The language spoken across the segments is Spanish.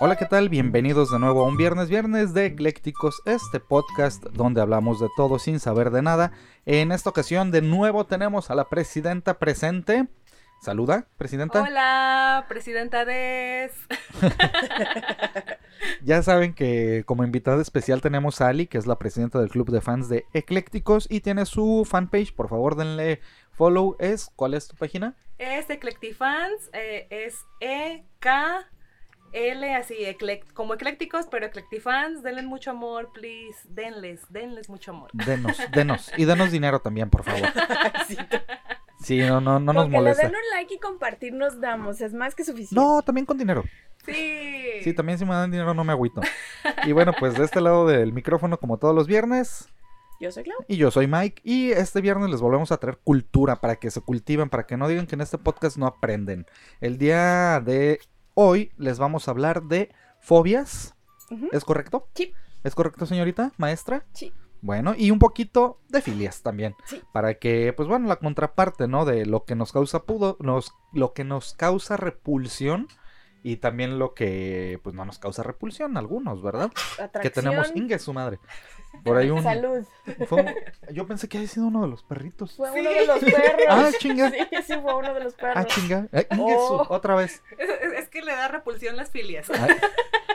Hola, ¿qué tal? Bienvenidos de nuevo a un viernes, viernes de Eclécticos, este podcast donde hablamos de todo sin saber de nada. En esta ocasión, de nuevo, tenemos a la presidenta presente. Saluda, presidenta. Hola, presidenta Des. ya saben que como invitada especial tenemos a Ali, que es la presidenta del club de fans de Eclécticos y tiene su fanpage. Por favor, denle follow. Es, ¿Cuál es tu página? Es Eclectifans, eh, es E-K. L así, como eclécticos, pero eclectifans, denle mucho amor, please, denles, denles mucho amor. Denos, denos, y denos dinero también, por favor. sí, no, no, no nos molesta. den un like y compartir nos damos, es más que suficiente. No, también con dinero. Sí. Sí, también si me dan dinero no me agüito. Y bueno, pues de este lado del micrófono, como todos los viernes, yo soy Clau. Y yo soy Mike. Y este viernes les volvemos a traer cultura para que se cultiven, para que no digan que en este podcast no aprenden. El día de Hoy les vamos a hablar de fobias. ¿Es correcto? Sí. ¿Es correcto, señorita, maestra? Sí. Bueno, y un poquito de filias también. Sí. Para que, pues bueno, la contraparte, ¿no? De lo que nos causa pudo, nos, lo que nos causa repulsión y también lo que pues no nos causa repulsión algunos, ¿verdad? Que tenemos Inge su madre. Por ahí un Salud. yo pensé que había sido uno de los perritos. Fue uno de los perros. Ah, chinga. Sí, sí fue uno de los perros. Ah, chinga. Eh, Inge oh. otra vez. Es, que le da repulsión las filias.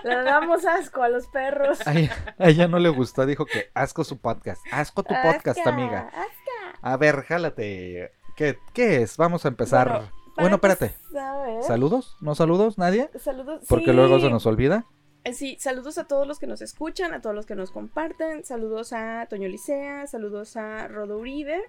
Le damos asco a los perros. A ella, no le gustó, dijo que asco su podcast. Asco tu podcast, amiga. Asca. A ver, jálate. ¿Qué, qué es? Vamos a empezar. Bueno, espérate. ¿Saludos? ¿No saludos? ¿Nadie? Saludos. Porque luego se nos olvida. Eh, sí, saludos a todos los que nos escuchan, a todos los que nos comparten. Saludos a Toño Licea, saludos a Rodo Uribe,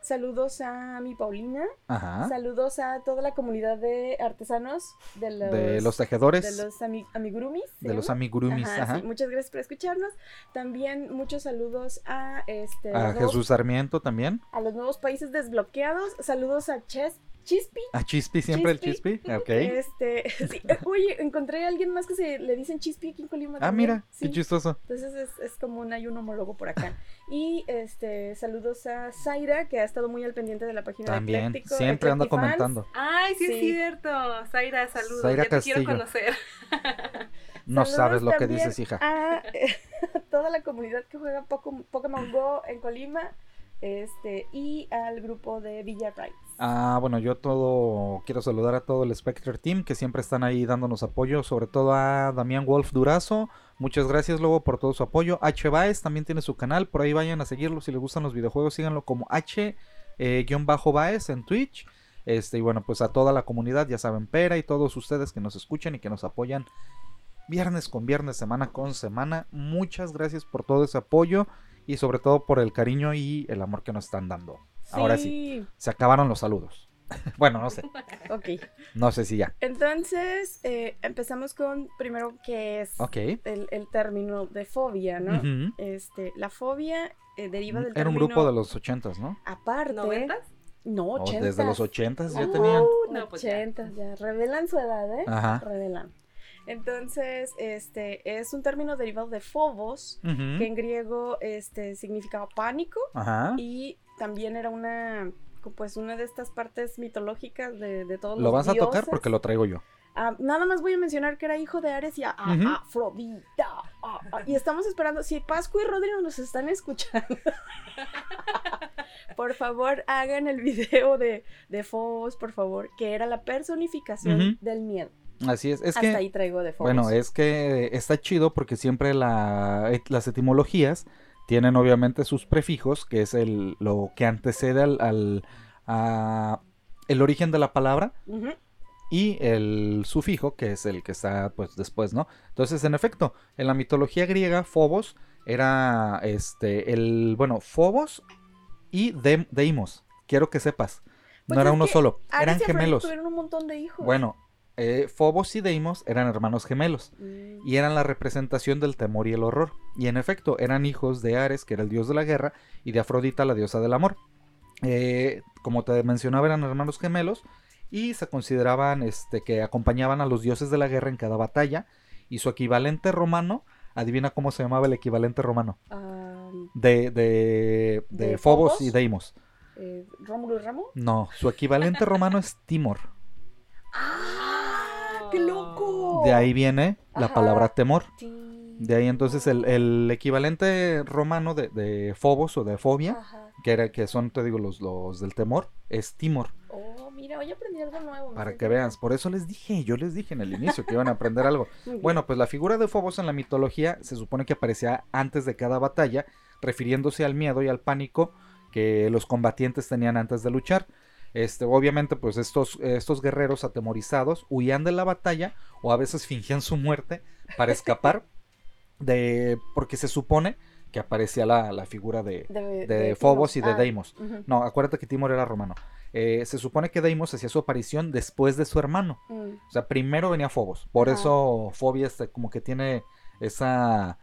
saludos a mi Paulina. Ajá. Saludos a toda la comunidad de artesanos, de los, de los tejedores. De los amigurumis. De los amigurumis, ajá. muchas gracias por escucharnos. También muchos saludos a este. A Jesús Sarmiento también. A los nuevos países desbloqueados. Saludos a Ches Chispi. A Chispi, siempre el Chispi. Ok. Este, sí. Oye, encontré a alguien más que se le dicen Chispi aquí en Colima. Ah, mira, qué chistoso. Entonces es, es como un, hay un homólogo por acá. Y este, saludos a Zaira, que ha estado muy al pendiente de la página También, de Ecléctico, siempre anda comentando. Ay, sí, es cierto. Zaira, saludos. Zaira ya te quiero conocer. no sabes lo que dices, hija. A toda la comunidad que juega Pokémon Go en Colima este, y al grupo de Villa Rides. Ah, bueno, yo todo quiero saludar a todo el Spectre Team que siempre están ahí dándonos apoyo, sobre todo a Damián Wolf Durazo. Muchas gracias luego por todo su apoyo. H Baez también tiene su canal, por ahí vayan a seguirlo si les gustan los videojuegos, síganlo como H eh, en Twitch. Este, y bueno, pues a toda la comunidad, ya saben, Pera y todos ustedes que nos escuchan y que nos apoyan viernes con viernes, semana con semana. Muchas gracias por todo ese apoyo y sobre todo por el cariño y el amor que nos están dando. Ahora sí, se acabaron los saludos. bueno, no sé. ok. No sé si ya. Entonces, eh, empezamos con primero qué es el, término de fobia, ¿no? Este, la fobia eh, deriva del Era un grupo de los ochentas, ¿no? Aparte. ¿Noventas? No, oh, ochentas. desde los ochentas ya tenían. No, pues ochentas, ya. Revelan su edad, ¿eh? Ajá. Revelan. Entonces, este es un término derivado de phobos, que en griego este, significaba pánico y también era una pues una de estas partes mitológicas de, de todos ¿Lo los vas a tocar porque lo traigo yo. Ah, nada más voy a mencionar que era hijo de Ares y a, Afrodita. y estamos esperando, si Pascu y Rodrigo nos están escuchando, por favor hagan el video de, de Phobos, por favor, que era la personificación del miedo. Así es, es Hasta ahí traigo de Bueno, es que está chido porque siempre la, las etimologías tienen obviamente sus prefijos, que es el, lo que antecede al, a, el origen de la palabra. Y el sufijo, que es el que está pues después, ¿no? Entonces, en efecto, en la mitología griega, Phobos era este, el, bueno, Phobos y Deimos. Quiero que sepas. no pues era uno solo, eran gemelos. un montón de hijos. Bueno, Eh, Fobos y Deimos eran hermanos gemelos Mm. y eran la representación del temor y el horror. Y en efecto, eran hijos de Ares, que era el dios de la guerra, y de Afrodita, la diosa del amor. Eh, como te mencionaba, eran hermanos gemelos y se consideraban este, que acompañaban a los dioses de la guerra en cada batalla. Y su equivalente romano, adivina cómo se llamaba el equivalente romano, de, de, de ¿De Fobos Fobos? y Deimos. eh, ¿Rómulo y Ramo? No, su equivalente romano es Timor. ¡Ah! ¡Qué loco! De ahí viene la Ajá. palabra temor. Sí. De ahí entonces el, el equivalente romano de, de Fobos o de fobia, Ajá. que, era, que son, te digo, los, los del temor, es Timor. Oh, mira, hoy aprendí algo nuevo. Para que veas, por eso les dije, yo les dije en el inicio que iban a aprender algo. Bueno, pues la figura de Fobos en la mitología se supone que aparecía antes de cada batalla, refiriéndose al miedo y al pánico que los combatientes tenían antes de luchar. Este, obviamente, pues estos, estos guerreros atemorizados huían de la batalla o a veces fingían su muerte para escapar de. porque se supone que aparecía la, la figura de, de, de Fobos y de Ah, Deimos. No, acuérdate que Timor era romano. Eh, se supone que Deimos hacía su aparición después de su hermano. Mm. O sea, primero venía Fobos. Por eso Fobia este, como que tiene esa,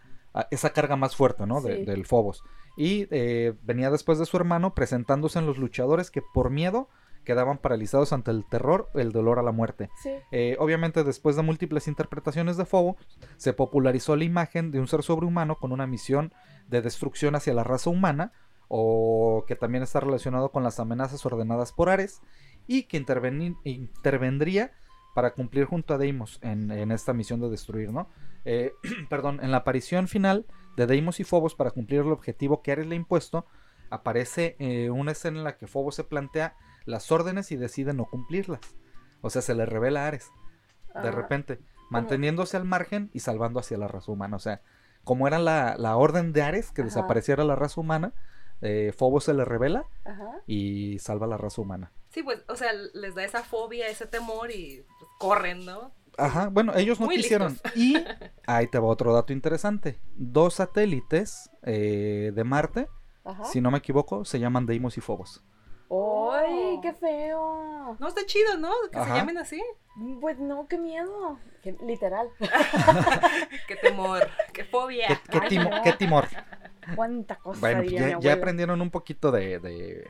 esa carga más fuerte, ¿no? Sí. del Fobos. Y eh, venía después de su hermano presentándose en los luchadores que por miedo quedaban paralizados ante el terror, el dolor a la muerte. Sí. Eh, obviamente, después de múltiples interpretaciones de Fobos, se popularizó la imagen de un ser sobrehumano con una misión de destrucción hacia la raza humana, o que también está relacionado con las amenazas ordenadas por Ares, y que intervendría para cumplir junto a Deimos en, en esta misión de destruir, ¿no? Eh, perdón, en la aparición final de Deimos y Fobos para cumplir el objetivo que Ares le ha impuesto, aparece eh, una escena en la que Fobos se plantea las órdenes y decide no cumplirlas. O sea, se le revela a Ares de Ah, repente, manteniéndose al margen y salvando hacia la raza humana. O sea, como era la, la orden de Ares que Ajá. desapareciera la raza humana, eh, Fobos se le revela Ajá. y salva a la raza humana. Sí, pues, o sea, les da esa fobia, ese temor y pues, corren, ¿no? Ajá, bueno, ellos no Muy quisieron. listos. Y ahí te va otro dato interesante. Dos satélites eh, de Marte, Ajá. si no me equivoco, se llaman Deimos y Fobos. ¡Ay, qué feo! No, está chido, ¿no? Que Ajá. se llamen así. Pues no, qué miedo. Que- Literal. Qué temor, qué fobia. ¿Qué, qué Ay, timo- no. qué timor? Cuánta cosa Bueno, pues ya, aprendieron un poquito de, de,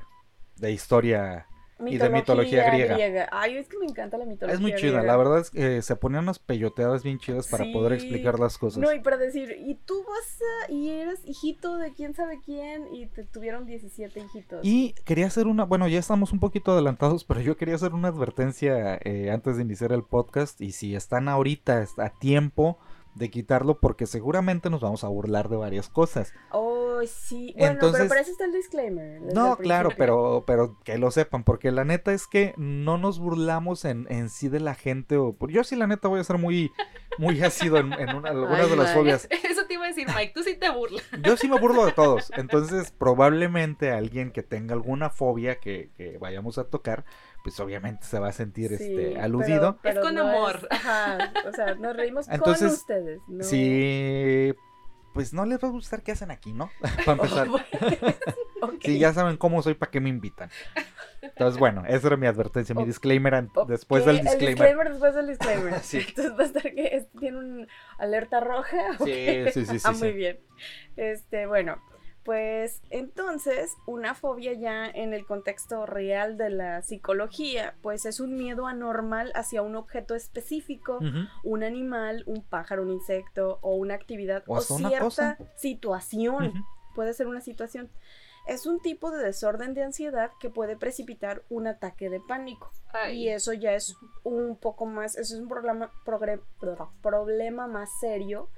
de historia y de mitología griega. Ay, es que me encanta la mitología Es muy chida, griega. la verdad es que se ponían unas peyoteadas bien chidas para poder explicar las cosas. No, y para decir, y tú vas a, y eres hijito de quién sabe quién, y te tuvieron 17 hijitos. Y quería hacer una, bueno, ya estamos un poquito adelantados, pero yo quería hacer una advertencia eh, antes de iniciar el podcast y si están ahorita a tiempo de quitarlo porque seguramente nos vamos a burlar de varias cosas. Oh, sí. Bueno, Entonces- pero para eso está el disclaimer. No, claro, pero, pero que lo sepan, porque la neta es que no nos burlamos en, en sí de la gente. O, yo sí, la neta, voy a ser muy, muy ácido en, en una- algunas Ay, de las fobias. Eso te iba a decir, Mike, tú sí te burlas. Yo sí me burlo de todos. Entonces, probablemente alguien que tenga alguna fobia que, que vayamos a tocar, pues obviamente se va a sentir Sí, este, aludido. pero Es con no amor. ajá, o sea, nos reímos Entonces, con ustedes. No... Si, pues no les va a gustar qué hacen aquí, ¿no? para empezar. Ok. Si ya saben cómo soy, ¿para qué me invitan? Entonces, bueno, esa era mi advertencia, mi disclaimer después del El disclaimer. disclaimer después del disclaimer. Sí. Entonces va a estar que tiene un alerta roja. ¿o Sí, sí, sí, sí, ah, sí. muy bien. Este, bueno, pues entonces una fobia ya en el contexto real de la psicología, pues es un miedo anormal hacia un objeto específico, un animal, un pájaro, un insecto o una actividad O cierta cosa. situación. Puede ser una situación. Es un tipo de desorden de ansiedad que puede precipitar un ataque de pánico. Y eso ya es un poco más, eso es un problema, progre- problema más serio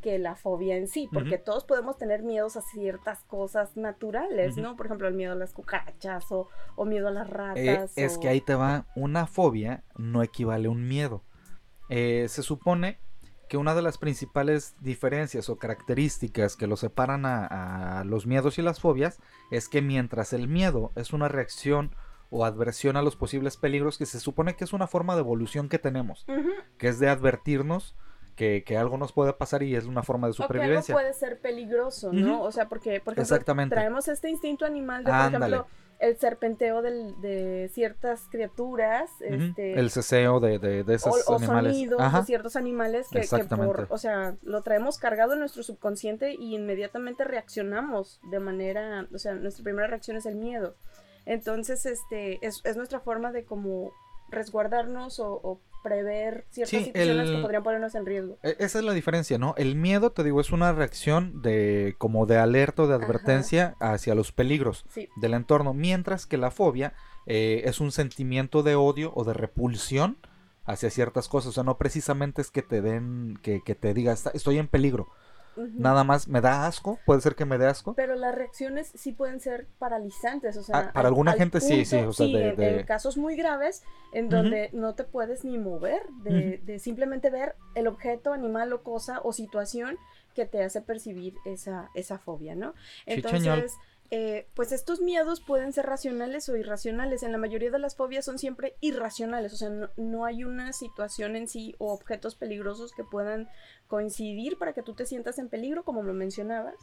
que la fobia en sí, porque todos podemos tener miedos a ciertas cosas naturales. ¿no? Por ejemplo, el miedo a las cucarachas o, o miedo a las Eh, ratas. es que ahí te va, una fobia no equivale a un miedo. Eh, se supone que una de las principales diferencias o características que lo separan a, a los miedos y las fobias es que mientras el miedo es una reacción o adversión a los posibles peligros, que se supone que es una forma de evolución que tenemos, que es de advertirnos que, que algo nos puede pasar y es una forma de O que algo supervivencia. puede ser peligroso, ¿no? Ujú. O sea, porque, por ejemplo, Exactamente. traemos este instinto animal de, por Ándale. ejemplo, el serpenteo del- de ciertas criaturas, Ujú. este, El ceseo de, de, de esos o, o animales. sonidos Ajá. de ciertos animales que, que por, o sea, lo traemos cargado en nuestro subconsciente y inmediatamente reaccionamos de manera, o sea, nuestra primera reacción es el miedo. Entonces, este, es, es nuestra forma de como resguardarnos o, o prever ciertas Sí, situaciones el- que podrían ponernos en riesgo. E- Esa es la diferencia, ¿no? El miedo, te digo, es una reacción de como de alerta o de Ajá. advertencia hacia los peligros Sí, del entorno, mientras que la fobia eh, es un sentimiento de odio o de repulsión hacia ciertas cosas. O sea, no precisamente es que te den, que, que te diga, "Está- estoy en peligro. Nada más me da asco, puede ser que me dé asco. Pero las reacciones sí pueden ser paralizantes, o sea, Ah, para al- alguna al gente sí, sí, o sea, de- en, de- en casos muy graves en donde no te puedes ni mover, de, de simplemente ver el objeto, animal o cosa o situación que te hace percibir esa, esa fobia, ¿no? Chicheñol. Eh, pues estos miedos pueden ser racionales o irracionales. En la mayoría de las fobias son siempre irracionales, o sea, no, no hay una situación en sí o objetos peligrosos que puedan coincidir para que tú te sientas en peligro, como lo mencionabas.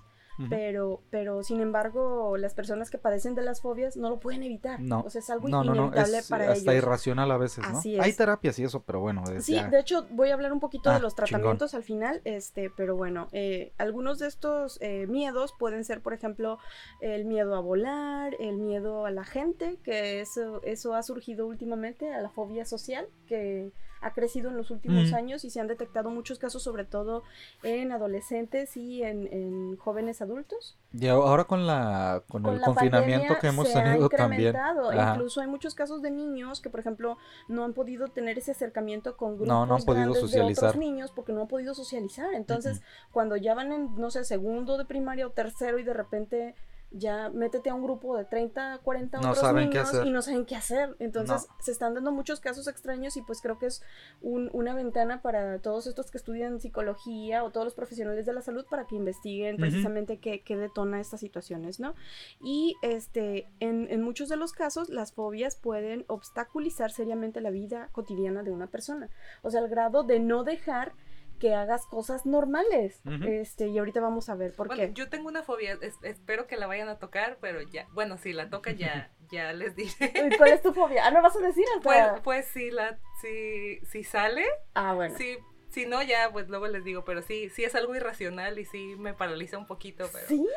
Pero, pero sin embargo, las personas que padecen de las fobias no lo pueden evitar. No, O sea, es algo no, no, no, inevitable es para hasta ellos. irracional a veces, ¿no? Así Hay es. terapias y eso, pero bueno, es Sí, ya- de hecho voy a hablar un poquito Ah, de los chingón. tratamientos al final, este, pero bueno, eh, algunos de estos eh, miedos pueden ser, por ejemplo, el miedo a volar, el miedo a la gente, que eso, eso ha surgido últimamente, a la fobia social, que ha crecido en los últimos Mm. años y se han detectado muchos casos, sobre todo en adolescentes y en, en jóvenes adultos. Y ahora con la con, Con el la confinamiento que hemos se ha tenido también. incrementado. Ajá. Incluso hay muchos casos de niños que, por ejemplo, no han podido tener ese acercamiento con grupos No, no han podido grandes de otros niños porque no han podido socializar. Entonces, cuando ya van en, no sé, segundo de primaria o tercero y de repente ya métete a un grupo de 30, 40 No otros saben qué niños hacer. y no saben qué hacer. Entonces, se están dando muchos casos extraños y pues creo que es un- una ventana para todos estos que estudian psicología o todos los profesionales de la salud para que investiguen precisamente qué, qué detona estas situaciones, ¿no? Y este, en, en muchos de los casos, las fobias pueden obstaculizar seriamente la vida cotidiana de una persona. O sea, al grado de no dejar que hagas cosas normales. Este, y ahorita vamos a ver por Bueno, qué. yo tengo una fobia, es- espero que la vayan a tocar, pero ya, bueno, si la toca ya, ya les diré. ¿Cuál es tu fobia? Ah, no vas a decir hasta. Pues, pues si la, si, si sale, ah, bueno. sí, si no ya, pues luego les digo, pero sí, sí es algo irracional y sí me paraliza un poquito, pero ¿Sí?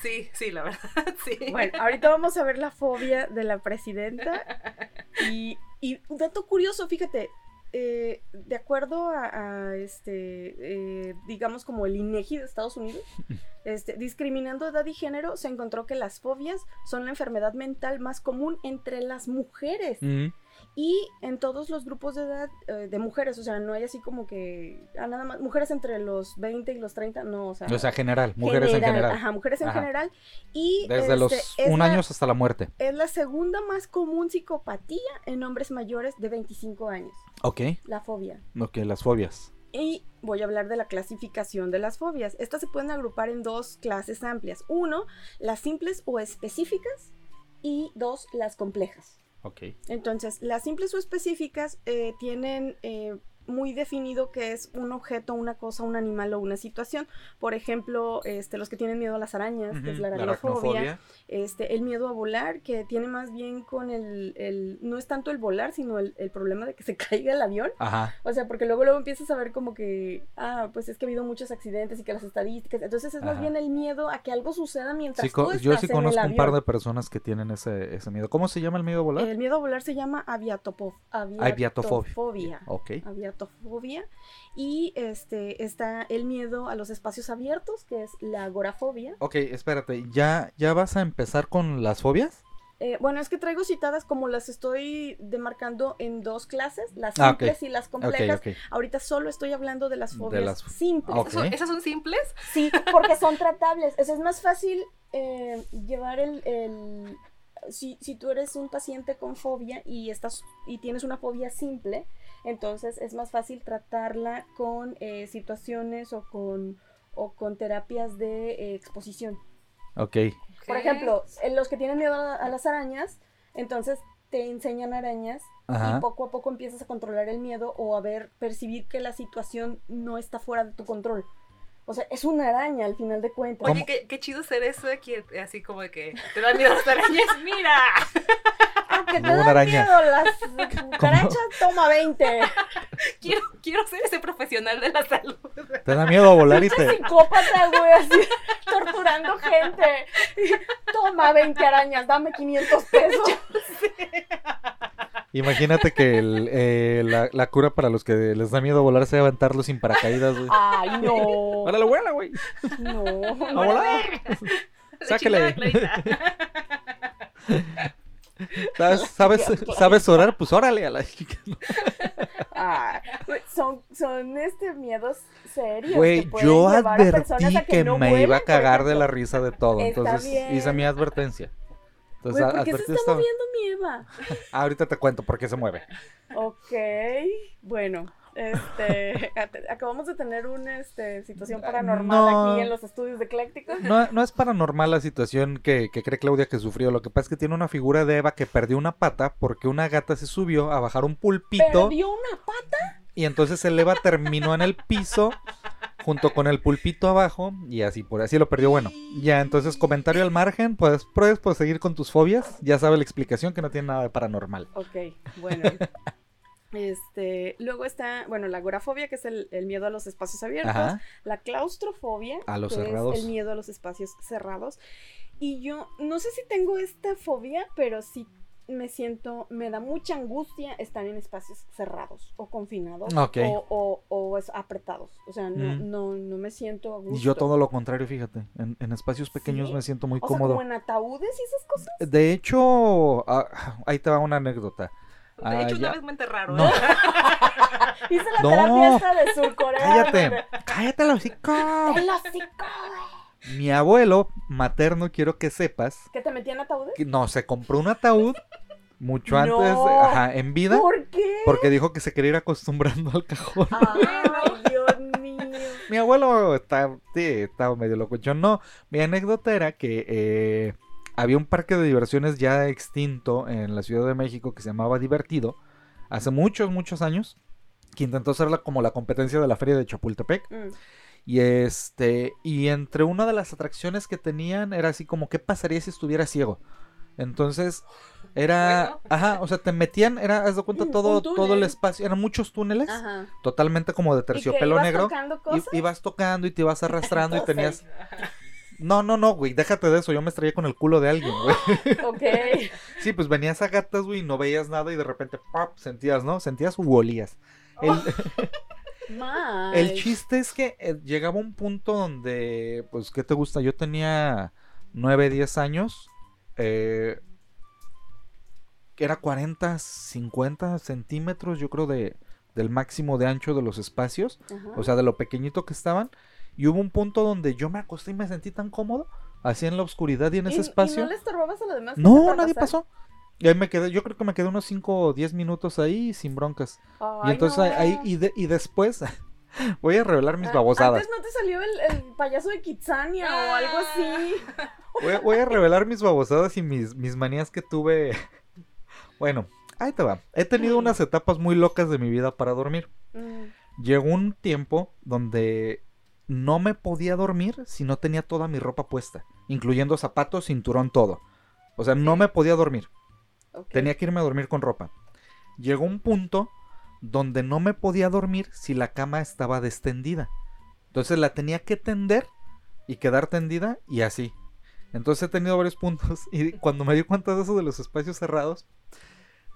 sí, sí, la verdad, sí. Bueno, ahorita vamos a ver la fobia de la presidenta. Y, y un dato curioso, fíjate, eh, de acuerdo a, a, este, eh, digamos como el INEGI de Estados Unidos, este, discriminando edad y género, se encontró que las fobias son la enfermedad mental más común entre las mujeres. Y en todos los grupos de edad eh, de mujeres, o sea, no hay así como que, ah, nada más, mujeres entre los 20 y los 30, no, o sea, O sea, general, mujeres en general. Ajá, mujeres en Ajá. general. Y Desde los este, es un la- año hasta la muerte. es la segunda más común psicopatía en hombres mayores de 25 años, Ok, la fobia. ok, las fobias. Y voy a hablar de la clasificación de las fobias. Estas se pueden agrupar en dos clases amplias. Uno, las simples o específicas y dos, las complejas. Ok. Entonces, las simples o específicas eh, tienen eh, muy definido que es un objeto, una cosa, un animal o una situación. Por ejemplo, este, los que tienen miedo a las arañas, que es la aracnofobia. Este, el miedo a volar, que tiene más bien con el, el- no es tanto el volar, sino el, el problema de que se caiga el avión. Ajá. O sea, porque luego luego empiezas a ver como que, ah, pues es que ha habido muchos accidentes y que las estadísticas. Entonces es más bien el miedo a que algo suceda mientras Sí, tú estás yo sí en el conozco un par de personas que tienen ese, ese miedo. ¿Cómo se llama el miedo a volar? El miedo a volar se llama aviatopo- Aviatofobia. aviatofobia. Ok. Aviatofobia. Y este está el miedo a los espacios abiertos, que es la agorafobia. Ok, espérate, ¿ya, ¿ya vas a empezar con las fobias? Eh, bueno, es que traigo citadas como las estoy demarcando en dos clases, las Ah, simples y las complejas. Ahorita solo estoy hablando de las fobias las- simples. ¿Eso- ¿Esas son simples? Sí, porque son tratables. Eso es más fácil eh, llevar el... el- si, si tú eres un paciente con fobia y, estás, y tienes una fobia simple, entonces es más fácil tratarla con eh, situaciones o con, o con terapias de eh, exposición. Ok. Por ejemplo, en los que tienen miedo a, a las arañas, entonces te enseñan arañas Ajá. y poco a poco empiezas a controlar el miedo o a ver, percibir que la situación no está fuera de tu control. O O sea, es una araña al final de cuentas. Oye, qué, qué chido ser eso, que, así como de que te da miedo las arañas. ¡Mira! Aunque te dan araña. miedo las cucarachas, toma 20. Quiero, quiero ser ese profesional de la salud. Te da miedo volar y te... psicópata, güey, así, torturando gente. Toma 20 arañas, dame 500 pesos. Imagínate que el, eh, la, la cura para los que les da miedo volar sea aventarlo sin paracaídas, güey. Ay, no. ¡Órale, vuela, güey! No. ¡A volar! La Sáquele. ¿Sabes, sabes, ¿Sabes orar? Pues órale a la chica. Güey, son, son este miedos serios. Güey, que pueden yo llevar a personas advertí a que, no me iba a cagar de la risa de todo. Entonces bien. hice mi advertencia. Entonces Güey, ¿por qué se está moviendo mi Eva? Ah, ahorita te cuento por qué se mueve. Ok, bueno, este, acabamos de tener una este, situación paranormal No. aquí en los estudios de Eclécticos. No, no es paranormal la situación que, que cree Claudia que sufrió. Lo que pasa es que tiene una figura de Eva que perdió una pata porque una gata se subió a bajar un pulpito Perdió una pata. y entonces el Eva terminó en el piso junto con el pulpito abajo y así por así lo perdió. Bueno, ya entonces comentario al margen, pues puedes seguir con tus fobias. Ya sabe la explicación que no tiene nada de paranormal. Ok, bueno. Este, luego está, bueno, la agorafobia, que es el, el miedo a los espacios abiertos. Ajá. La claustrofobia, A los que cerrados. es el miedo a los espacios cerrados. Y yo no sé si tengo esta fobia, pero sí me siento, me da mucha angustia estar en espacios cerrados o confinados o, o- o es- apretados. O sea, no, Mm. no, no me siento a gusto. Y yo todo lo contrario, fíjate. En, en espacios pequeños ¿Sí? me siento muy O sea, cómodo. como en ataúdes y esas cosas. De hecho, ah, ahí te va una anécdota. De hecho, Ah, una ya. vez me enterraron. No. ¿eh? Hice la No. terapia esta de Surcorea. Cállate, donde- cállate, los hocico. ¡El hocico! Mi abuelo materno, quiero que sepas, ¿Que te metían ataúdes? que no, se compró un ataúd mucho antes, ajá, en vida, ¿Por qué? porque dijo que se quería ir acostumbrando al cajón. Ay, Dios mío. Mi abuelo está, sí, estaba medio loco. Yo no. Mi anécdota era que eh, había un parque de diversiones ya extinto en la Ciudad de México que se llamaba Divertido, hace muchos, muchos años, que intentó ser como la competencia de la feria de Chapultepec. Mm. Y este, y entre una de las atracciones que tenían era así como, ¿qué pasaría si estuviera ciego? Entonces, era, Bueno. ajá, o sea, te metían, era, haz de cuenta, todo, todo el espacio, eran muchos túneles, Ajá. totalmente como de ¿Y terciopelo ibas negro. tocando Y, cosas? ibas tocando y te ibas arrastrando y tenías... No, no, no, güey, déjate de eso, yo me estrellé con el culo de alguien, güey. Ok. Sí, pues venías a gatas, güey, y no veías nada y de repente, ¡pap! sentías, ¿no? Sentías u olías. El, Mal. el chiste es que eh, llegaba un punto donde, pues, ¿qué te gusta? Yo tenía 9, 10 años, eh, era 40, 50 centímetros, yo creo, de, del máximo de ancho de los espacios, Ajá. o sea, de lo pequeñito que estaban. Y hubo un punto donde yo me acosté y me sentí tan cómodo, así en la oscuridad y en ¿Y- ese ¿Y espacio. no le estorbabas a los demás? No, nadie pasar? pasó. Y ahí me quedé, yo creo que me quedé unos 5 o 10 minutos ahí sin broncas. y entonces no. ahí, y, de- y después voy a revelar mis Ah, babosadas. Antes no te salió el, el payaso de Kitsania o algo así. Voy, a- voy a revelar mis babosadas y mis, mis manías que tuve. Bueno, ahí te va. He tenido unas etapas muy locas de mi vida para dormir. Mm. Llegó un tiempo donde no me podía dormir si no tenía toda mi ropa puesta, incluyendo zapatos, cinturón, todo. O sea, no me podía dormir. Tenía que irme a dormir con ropa. Llegó un punto donde no me podía dormir si la cama estaba destendida. Entonces la tenía que tender y quedar tendida y así. Entonces he tenido varios puntos y cuando me di cuenta de eso de los espacios cerrados,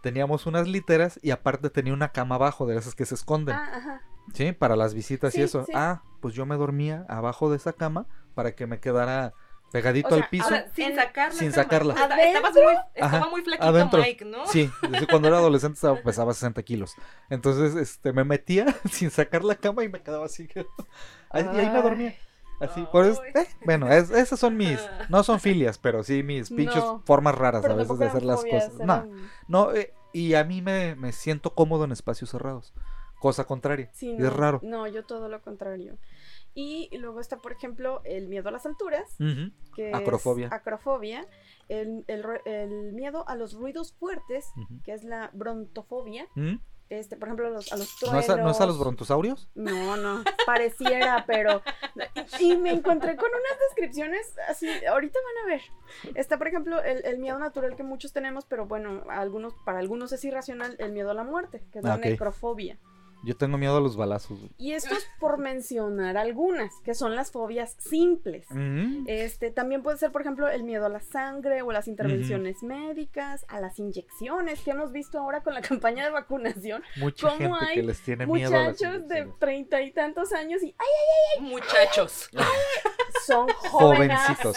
teníamos unas literas y aparte tenía una cama abajo de esas que se esconden, Ah, ajá. ¿sí? Para las visitas y eso. sí. Ah, pues yo me dormía abajo de esa cama para que me quedara pegadito O sea, al piso. Sin sacarla. Sin cama. sacarla. Estabas muy, estaba Ajá, muy flaquito adentro. Mike, ¿no? Sí, desde cuando era adolescente estaba- pesaba 60 kilos. Entonces, este, me metía sin sacar la cama y me quedaba así. Ahí- y ahí me dormía. Así, por eso, eh, bueno, es- esas son mis, no son filias, pero sí mis pinches No. formas raras a veces de hacer las cosas. No, eran- no, eh, y a mí me, me siento cómodo en espacios cerrados. Cosa contraria. Sí, y no, es raro. No, yo todo lo contrario. Y luego está, por ejemplo, el miedo a las alturas, que Acrofobia. es acrofobia, el, el ru- el miedo a los ruidos fuertes, que es la brontofobia, este, por ejemplo, a los, a los ¿No es a, ¿No es a los brontosaurios? No, no, pareciera, pero... Y, y me encontré con unas descripciones así, ahorita van a ver. Está, por ejemplo, el, el miedo natural que muchos tenemos, pero bueno, algunos, para algunos es irracional, el miedo a la muerte, que es la Ah, ok. necrofobia. Yo tengo miedo a los balazos. güey. Y esto es por mencionar algunas, que son las fobias simples. Mm. Este, también puede ser, por ejemplo, el miedo a la sangre o a las intervenciones médicas, a las inyecciones, que hemos visto ahora con la campaña de vacunación. Mucha ¿Cómo gente hay que les tiene miedo Muchachos de treinta y tantos años y ¡ay! Muchachos. son Jovencitos.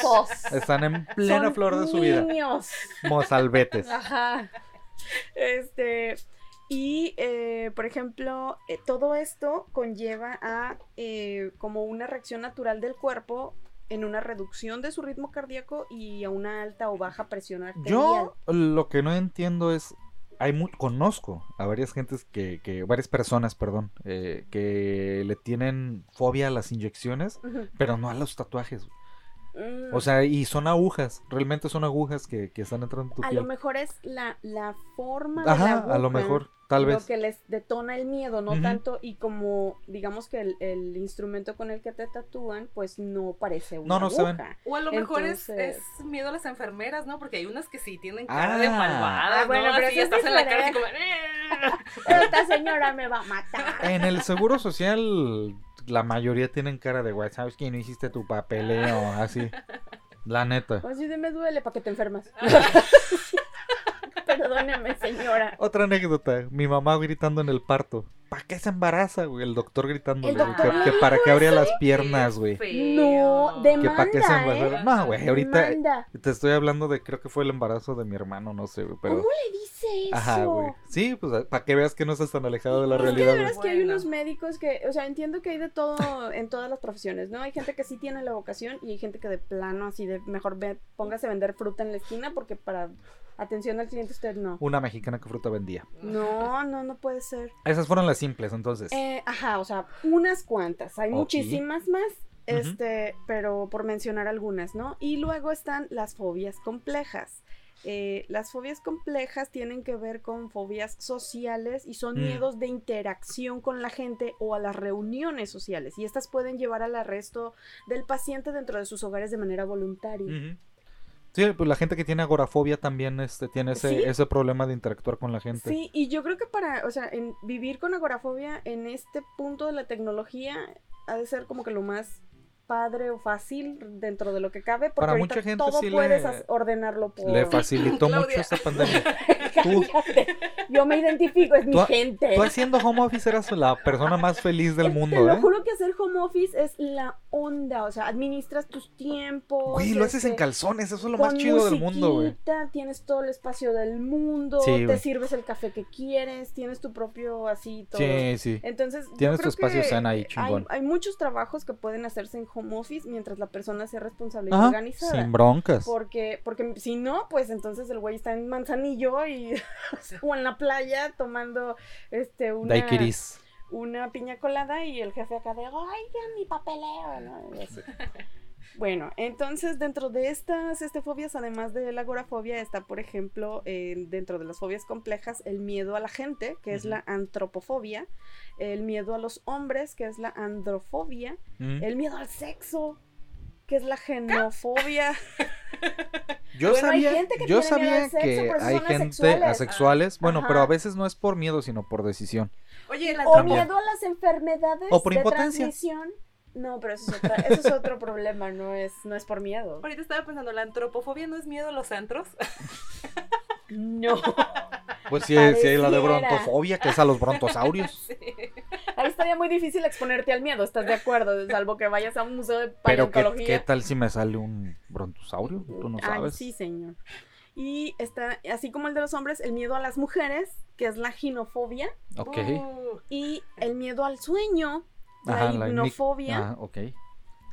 Están en plena Son flor de su vida. Niños. Mozalbetes. Ajá. Este. Y, eh, por ejemplo, eh, todo esto conlleva a eh, como una reacción natural del cuerpo en una reducción de su ritmo cardíaco y a una alta o baja presión arterial. Yo lo que no entiendo es, hay mu- conozco a varias gentes que, que varias personas, perdón, eh, que le tienen fobia a las inyecciones, pero no a los tatuajes. Mm. O sea, y son agujas, realmente son agujas que, que están entrando en tu a piel. lo mejor es la, la forma de la Ajá, aguja a lo mejor, tal lo vez. que les detona el miedo, no tanto, y como digamos que el, el instrumento con el que te tatúan, pues no parece una No, no se ven. aguja. O a lo mejor es, Entonces- es miedo a las enfermeras, ¿no? Porque hay unas que sí tienen Ah. cara de malvadas, Ah, bueno, ¿no? pero Así es estás en la cara como... "Eh". Esta señora me va a matar. En el seguro social, la mayoría tienen cara de, güey, ¿sabes que no hiciste tu papeleo? Así. La neta. Así de me duele para que te enfermas. Perdóneme, señora. Otra anécdota, mi mamá gritando en el parto. ¿Para qué se embaraza, güey? El doctor gritando, doctor que, que para que abría eso. las piernas, güey. No, demanda, para qué se embaraza- ¿eh? No, güey, ahorita Demanda. te estoy hablando de, creo que fue el embarazo de mi hermano, no sé, güey, pero... ¿Cómo le dice eso? Ajá, güey. Sí, pues para que veas que no estás tan alejado de la Es que de realidad, veras que hay unos médicos que, o sea, entiendo que hay de todo en todas las profesiones, ¿no? Hay gente que sí tiene la vocación y hay gente que de plano así de mejor ve, póngase a vender fruta en la esquina porque para atención al cliente usted no. Una mexicana que fruta vendía. No, no, no puede ser. Esas fueron las simples, entonces. Eh, ajá, o sea, unas cuantas. Hay muchísimas más. Este, pero por mencionar algunas, ¿no? Y luego están las fobias complejas. Eh, las fobias complejas tienen que ver con fobias sociales y son Mm. miedos de interacción con la gente o a las reuniones sociales. Y estas pueden llevar al arresto del paciente dentro de sus hogares de manera voluntaria. Sí, pues la gente que tiene agorafobia también este, tiene ese, Sí. ese problema de interactuar con la gente. Sí, y yo creo que para, o sea, en vivir con agorafobia en este punto de la tecnología ha de ser como que lo más padre o fácil dentro de lo que cabe, porque Para ahorita mucha gente todo sí puedes le- ordenarlo por... Le facilitó Claudia. mucho esta pandemia. Tú, Yo me identifico, es mi gente. tú haciendo home office eras la persona más feliz del Es- mundo, Te lo ¿eh? juro que hacer home office es la onda, o sea, administras tus tiempos. Güey, lo haces en este, calzones, eso es lo más chido del mundo, güey. Tienes todo el espacio del mundo, Sí, te sirves el café que quieres, tienes tu propio así todo. Sí, sí. Entonces, Tienes tu espacio zen ahí, hay- chingón. Hay, muchos trabajos que pueden hacerse en home office mientras la persona sea responsable y Ajá, organizada. sin broncas. Porque, porque si no, pues entonces el güey está en Manzanillo y o en la playa tomando este una, Daiquiris. una piña colada y el jefe acá de oigan mi papeleo, ¿no? Y así. Bueno, entonces dentro de estas este, fobias, además de la agorafobia, está, por ejemplo, eh, dentro de las fobias complejas, el miedo a la gente, que es la antropofobia, el miedo a los hombres, que es la androfobia, Mm. el miedo al sexo, que es la genofobia. Yo Bueno, hay sabía, gente que yo tiene miedo sabía al sexo, que pero esos hay gente asexuales. asexuales, bueno, Ajá. pero a veces no es por miedo, sino por decisión. Oye, la o También. miedo a las enfermedades O por de impotencia. transmisión. No, pero eso es, otra- eso es otro problema, no es, no es por miedo. Ahorita estaba pensando, ¿la antropofobia no es miedo a los antros? No. Pues sí, sí hay la de Pareciera. brontofobia, que es a los brontosaurios. Sí. Ahí estaría muy difícil exponerte al miedo, ¿estás de acuerdo? Salvo que vayas a un museo de Pero ¿qué, paleontología. ¿qué tal si me sale un brontosaurio? Tú no Ay, sabes. sí, señor. Y está, así como el de los hombres, el miedo a las mujeres, que es la ginofobia, Ok. Uh, y el miedo al sueño, Ajá, la hipnofobia, Ah, ok.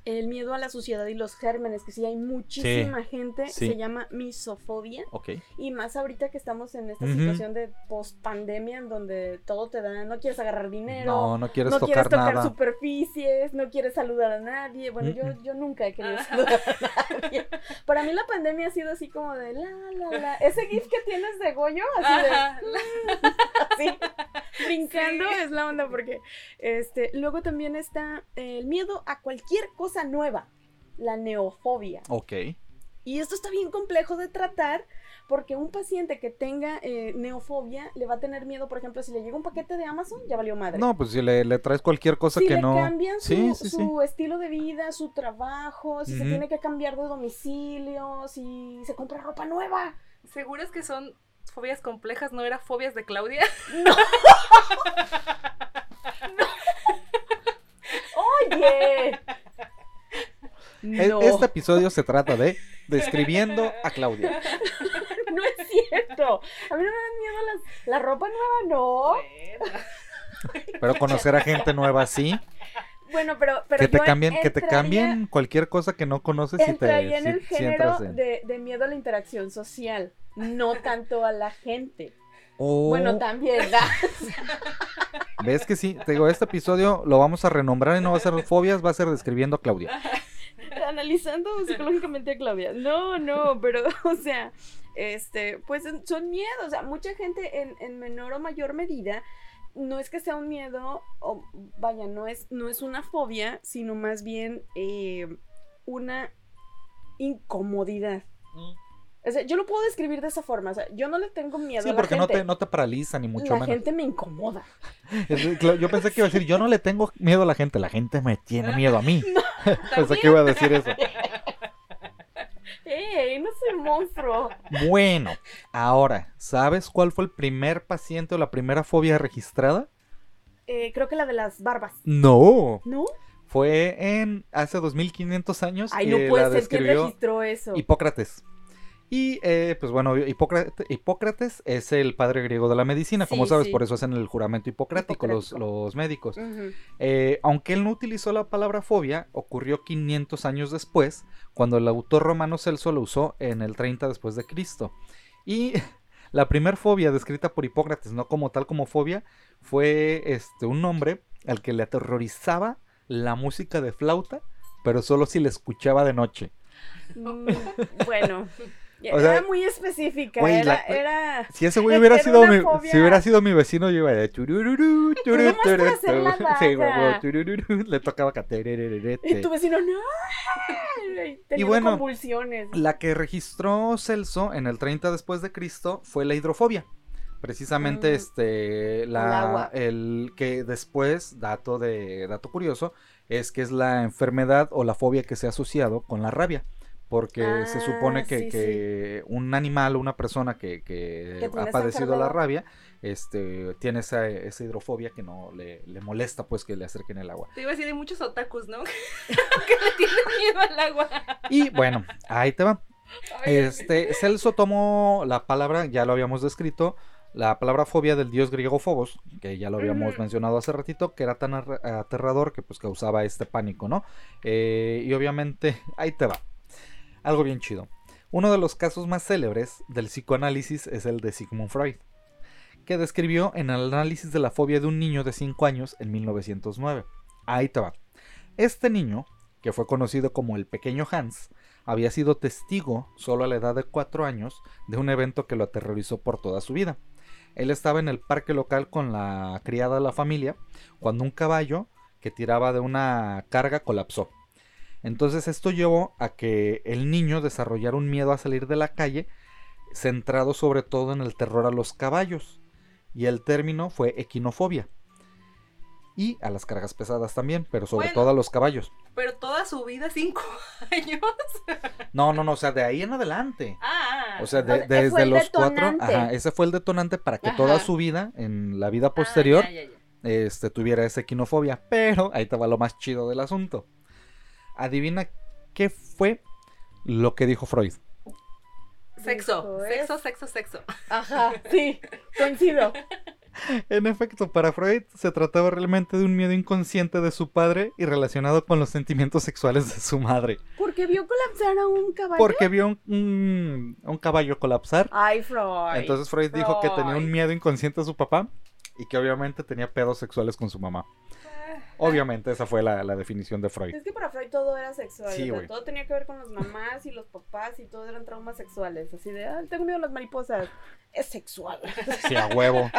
el miedo a la suciedad y los gérmenes, que sí hay muchísima gente, sí. se llama misofobia. Ok. Y más ahorita que estamos en esta situación de post pandemia en donde todo te da, no quieres agarrar dinero, No, no quieres no tocar quieres tocar nada. superficies, no quieres saludar a nadie. Bueno, yo, yo nunca he querido Ah. saludar a nadie. Para mí la pandemia ha sido así como de la, la, la. Ese gif que tienes de Goyo, así de. Sí. Brincando es la onda porque este, luego también está el miedo a cualquier cosa nueva, la neofobia. Ok. Y esto está bien complejo de tratar porque un paciente que tenga eh, neofobia le va a tener miedo, por ejemplo, si le llega un paquete de Amazon, ya valió madre. No, pues si le, le traes cualquier cosa si que le no. cambian su, Sí, sí, sí. su estilo de vida, su trabajo, si se tiene que cambiar de domicilio, si se compra ropa nueva. ¿Seguras que son fobias complejas? ¿No era fobias de Claudia? Oye. E- No, Este episodio se trata de describiendo a Claudia. no es cierto. A mí no me dan miedo las, la ropa nueva, no. Pero conocer a gente nueva sí. Bueno, pero, pero que te cambien, que te cambien cualquier cosa que no conoces y te en si- el si género entras en- de, de miedo a la interacción social, no tanto a la gente. Oh, Bueno, también. ves que sí, te digo, este episodio lo vamos a renombrar y no va a ser fobias, va a ser describiendo a Claudia. Analizando psicológicamente a Claudia. No, no, pero, o sea, este, pues son miedos. O sea, mucha gente en, en menor o mayor medida no es que sea un miedo, o vaya, no es, no es una fobia, sino más bien eh, una incomodidad. O sea, yo lo puedo describir de esa forma. O sea, yo no le tengo miedo Sí, a la porque no gente. te, no te paraliza ni mucho la menos. gente me incomoda. Yo pensé que iba a decir, yo no le tengo miedo a la gente, la gente me tiene miedo a mí. pensé que iba a decir eso. ¡Ey! No soy monstruo. Bueno, ahora, ¿sabes cuál fue el primer paciente o la primera fobia registrada? Eh, creo que la de las barbas. No, ¿No? fue en hace 2500 años Ay, que no la puede ser. ¿Quién registró eso? Hipócrates. Y eh, pues bueno, Hipócrate- Hipócrates es el padre griego de la medicina, como sabes, sí. por eso hacen el juramento hipocrático los, Hipocrático. los médicos. Eh, aunque él no utilizó la palabra fobia, ocurrió 500 años después, cuando el autor romano Celso lo usó en el 30 después de Cristo. Y la primer fobia descrita por Hipócrates, no como tal como fobia, fue este un hombre al que le aterrorizaba la música de flauta, pero solo si la escuchaba de noche. Mm, bueno. O sea, era muy específica. güey, era, la- era... Si ese güey Era hubiera sido mi, fobia. si hubiera sido mi vecino, yo iba. Sí, vaga. güey, turururú, le tocaba acá, terererete. Y tu vecino, no. Teniendo bueno, convulsiones. La que registró Celso en el 30 después de Cristo fue la hidrofobia. Precisamente Mm. este la agua. el que después, dato de dato curioso, es que es la enfermedad o la fobia que se ha asociado con la rabia. Porque se Ah, supone que, sí, que un animal o una persona que, que Que tiene ha padecido la rabia, este, tiene esa, esa hidrofobia que no le, le molesta pues que le acerquen el agua. Te iba a decir, hay muchos otakus, ¿no? que le tienen miedo al agua. Y bueno, ahí te va. Este, Celso tomó la palabra, ya lo habíamos descrito, la palabra fobia del dios griego Fobos, que ya lo habíamos mencionado hace ratito, que era tan aterrador que pues causaba este pánico, ¿no? Eh, y obviamente, ahí te va. Algo bien chido. Uno de los casos más célebres del psicoanálisis es el de Sigmund Freud, que describió en el análisis de la fobia de un niño de 5 años en 1909. Ahí te va. Este niño, que fue conocido como el pequeño Hans, había sido testigo, solo a la edad de 4 años, de un evento que lo aterrorizó por toda su vida. Él estaba en el parque local con la criada de la familia cuando un caballo que tiraba de una carga colapsó. Entonces esto llevó a que el niño desarrollara un miedo a salir de la calle, centrado sobre todo en el terror a los caballos. Y el término fue equinofobia. Y a las cargas pesadas también, pero sobre Bueno. todo a los caballos. Pero toda su vida, cinco años. No, no, no, o sea, de ahí en adelante. Ah, O sea, de- desde el los cuatro, ajá, ese fue el detonante para que Ajá. toda su vida, en la vida Ah, posterior, ya, ya, ya. este, tuviera esa equinofobia. Pero ahí te va lo más chido del asunto. Adivina qué fue lo que dijo Freud. Sexo, sexo, sexo, sexo. Ajá, sí, coincido. En efecto, para Freud se trataba realmente de un miedo inconsciente de su padre y relacionado con los sentimientos sexuales de su madre. Porque vio colapsar a un caballo. Porque vio un, un- un caballo colapsar. Ay, Freud. Entonces Freud dijo que tenía un miedo inconsciente de su papá y que obviamente tenía pedos sexuales con su mamá. Obviamente, esa fue la, la definición de Freud. Es que para Freud todo era sexual. Sí, o sea, güey. todo tenía que ver con las mamás y los papás y todo eran traumas sexuales. Así de, ah, tengo miedo a las mariposas. Es sexual. Sí, a huevo.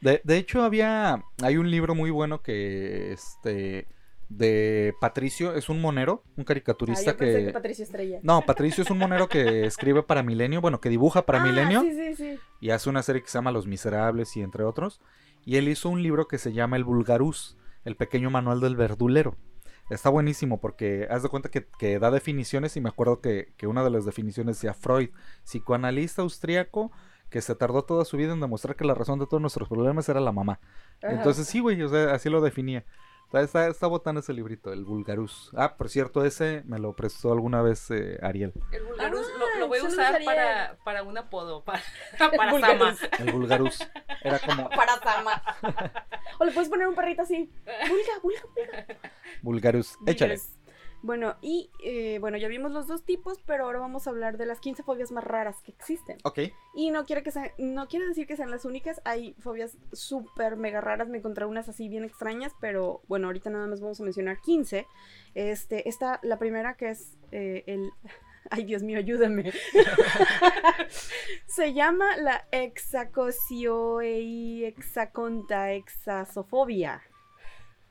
De, de hecho, había. Hay un libro muy bueno que. Este. De Patricio, es un monero, un Ah, caricaturista yo pensé que. que Patricio Estrella. No, Patricio es un monero que escribe para Milenio, bueno, que dibuja para Ah, Milenio Sí, sí, sí. y hace una serie que se llama Los Miserables y entre otros. Y él hizo un libro que se llama El Vulgarus, el pequeño manual del verdulero. Está buenísimo porque haz de cuenta que, que da definiciones y me acuerdo que, que una de las definiciones decía Freud, psicoanalista austríaco que se tardó toda su vida en demostrar que la razón de todos nuestros problemas era la mamá. Ajá. Entonces sí, güey, o sea, así lo definía. Está, está, está botando ese librito, el Vulgarus. Ah, por cierto, ese me lo prestó alguna vez eh, Ariel. El vulgarus Ah, lo, lo voy a usar para, para un apodo, para, El para vulgarus. Sama. El Vulgarus. Era como Para Sama. o le puedes poner un perrito así. Vulga, vulga, vulga. Vulgarus. Échale. Bueno, y eh, bueno, ya vimos los dos tipos, pero ahora vamos a hablar de las 15 fobias más raras que existen. Ok. Y no quiere, que sean- no quiere decir que sean las únicas, hay fobias súper mega raras, me encontré unas así bien extrañas, pero bueno, ahorita nada más vamos a mencionar 15. Este, esta, la primera que es eh, el... Ay, Dios mío, ayúdame. Se llama la hexacosioei hexaconta hexasofobia.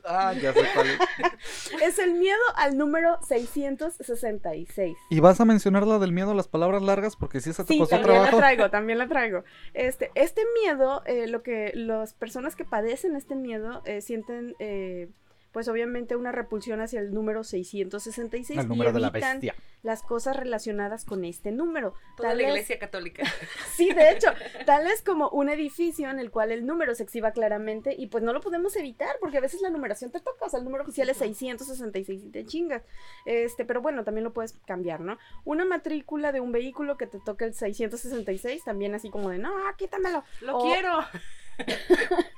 Ah, ya sé cuál es. Es el miedo al número 666. ¿Y vas a mencionar la del miedo a las palabras largas? Porque si esa te Sí, costó también trabajo. la traigo, también la traigo. Este, este miedo, eh, lo que las personas que padecen este miedo eh, sienten, eh, pues obviamente una repulsión hacia el número 666 El número y de la evitan bestia. las cosas relacionadas con este número. Toda la iglesia católica. Sí, de hecho, tal es como un edificio en el cual el número se exhiba claramente y pues no lo podemos evitar porque a veces la numeración te toca, o sea, el número oficial es 666 y te chingas. Este, pero bueno, también lo puedes cambiar, ¿no? Una matrícula de un vehículo que te toque el 666, también así como de, no, quítamelo. Lo O- quiero.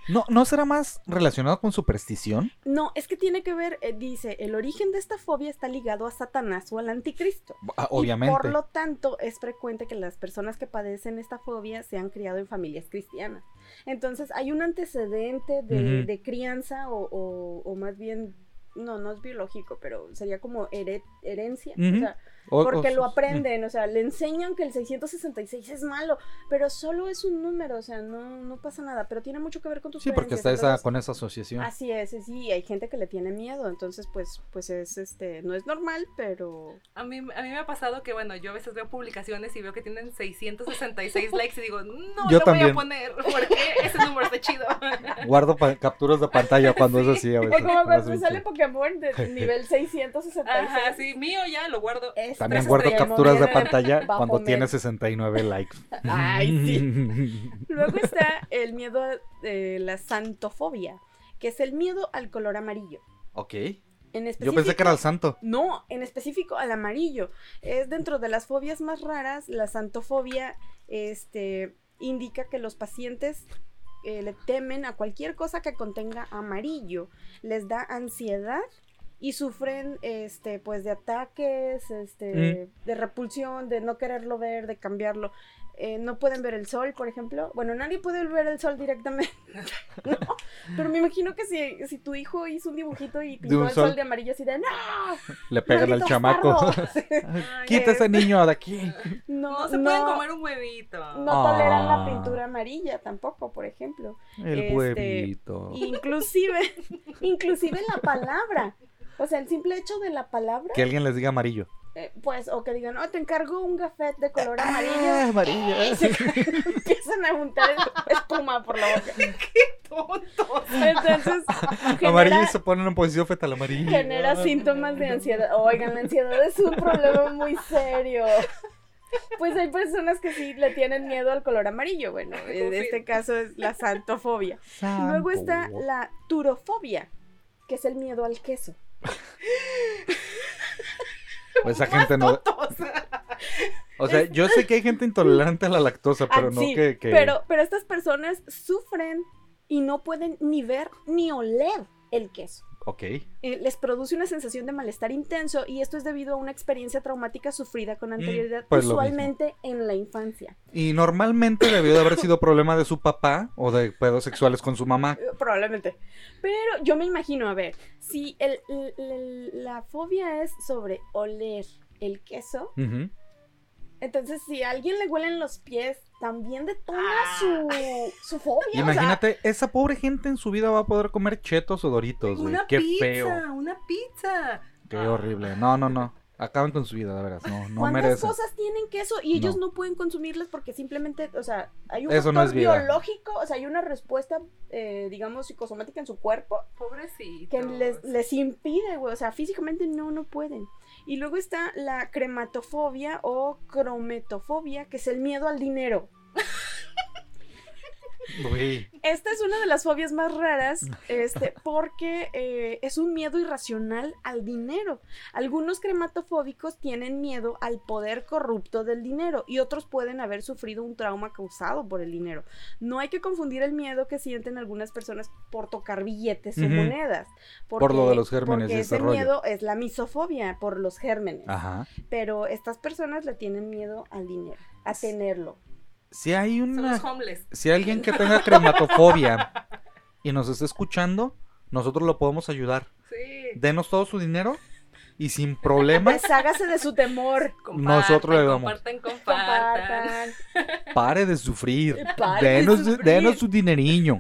¿No, ¿No será más relacionado con superstición? No, es que tiene que ver, eh, dice, el origen de esta fobia está ligado a Satanás o al anticristo. Ah, Y obviamente. por lo tanto, es frecuente que las personas que padecen esta fobia se han criado en familias cristianas. Entonces, hay un antecedente de, crianza o, o- o más bien, no, no es biológico, pero sería como here- herencia. o sea, porque o- lo aprenden, o sea, le enseñan que el 666 es malo, pero solo es un número, o sea, no, no pasa nada, pero tiene mucho que ver con tus Sí, porque está esa, con esa asociación. Así es, sí, hay gente que le tiene miedo, entonces pues, pues es este, no es normal, pero A mí, a mí me ha pasado que, bueno, yo a veces veo publicaciones y veo que tienen 666 likes y digo, no Yo lo también. voy a poner porque ese número está chido. Guardo pa- capturas de pantalla cuando es así a O veces. como Más cuando sale sí. Pokémon de nivel 666. Ajá, sí, mío ya lo guardo. También guardo capturas de pantalla cuando tiene 69 likes. Ay, sí. Luego está el miedo de la santofobia, que es el miedo al color amarillo. ok. En Yo pensé que era el santo. No, en específico al amarillo. Es dentro de las fobias más raras, la santofobia este, indica que los pacientes eh, le temen a cualquier cosa que contenga amarillo. Les da ansiedad y sufren este pues de ataques, este, de repulsión, de no quererlo ver, de cambiarlo. Eh, no pueden ver el sol, por ejemplo. Bueno, nadie puede ver el sol directamente. No, pero me imagino que si, si tu hijo hizo un dibujito y pintó el sol. sol. de amarillo así de ¡No! Le pegan al ¡Maldito chamaco. Quita ese niño de aquí. No, No se pueden comer un huevito. no toleran Ah. la pintura amarilla tampoco, por ejemplo. El Este, huevito. Inclusive, inclusive la palabra. O sea, el simple hecho de la palabra, Que alguien les diga amarillo. eh, pues, o que digan, oh, te encargo un gafet de color Ah, amarillo. amarillo. Y se empiezan a juntar espuma por la boca. Tontos. Entonces, Amarillo se ponen en posición fetal amarillo. genera síntomas de ansiedad. Oigan, la ansiedad es un problema muy serio. Pues hay personas que sí le tienen miedo al color amarillo. Bueno, en este caso es la santofobia. Luego está la turofobia, que es el miedo al queso. Pues esa gente no. O sea, yo sé que hay gente intolerante a la lactosa, pero Ah, no sí, que. que- Pero, pero estas personas sufren y no pueden ni ver ni oler el queso. Ok. eh, les produce una sensación de malestar intenso y esto es debido a una experiencia traumática sufrida con anterioridad, pues usualmente en la infancia. Y normalmente debió de haber sido problema de su papá o de pedos sexuales con su mamá. Eh, Probablemente. Pero yo me imagino, a ver, si el- el- el- la fobia es sobre oler el queso, Ujú. Entonces si a alguien le huelen los pies, también detona Ah. su, su fobia. o sea, Imagínate, esa pobre gente en su vida va a poder comer chetos o doritos, güey. Una Qué pizza, feo. una pizza. Qué Ah. horrible. No, no, no. Acaban con su vida, de veras. No, no ¿Cuántas merecen. cosas tienen queso y ellos No. no. pueden consumirlas porque simplemente, o sea, hay un Eso no factor es vida. biológico, o sea, hay una respuesta, eh, digamos, psicosomática en su cuerpo Pobrecito. que les, les impide, güey, o sea, físicamente no, no pueden. Y luego está la crematofobia o crometofobia, que es el miedo al dinero. Esta es una de las fobias más raras, este, porque eh, es un miedo irracional al dinero. Algunos crematofóbicos tienen miedo al poder corrupto del dinero y otros pueden haber sufrido un trauma causado por el dinero. No hay que confundir el miedo que sienten algunas personas por tocar billetes o monedas. Por lo de los gérmenes porque y ese ese rollo. miedo es la misofobia por los gérmenes. Ajá. Pero estas personas le tienen miedo al dinero, a tenerlo. Si hay Son una. Si hay alguien que tenga crematofobia y nos está escuchando, nosotros lo podemos ayudar. Sí. Denos todo su dinero y sin problemas Deshágase de su temor. Nosotros le damos. Compartan, compartan. Pare de sufrir. Pare de Denos, sufrir. denos su dineriño.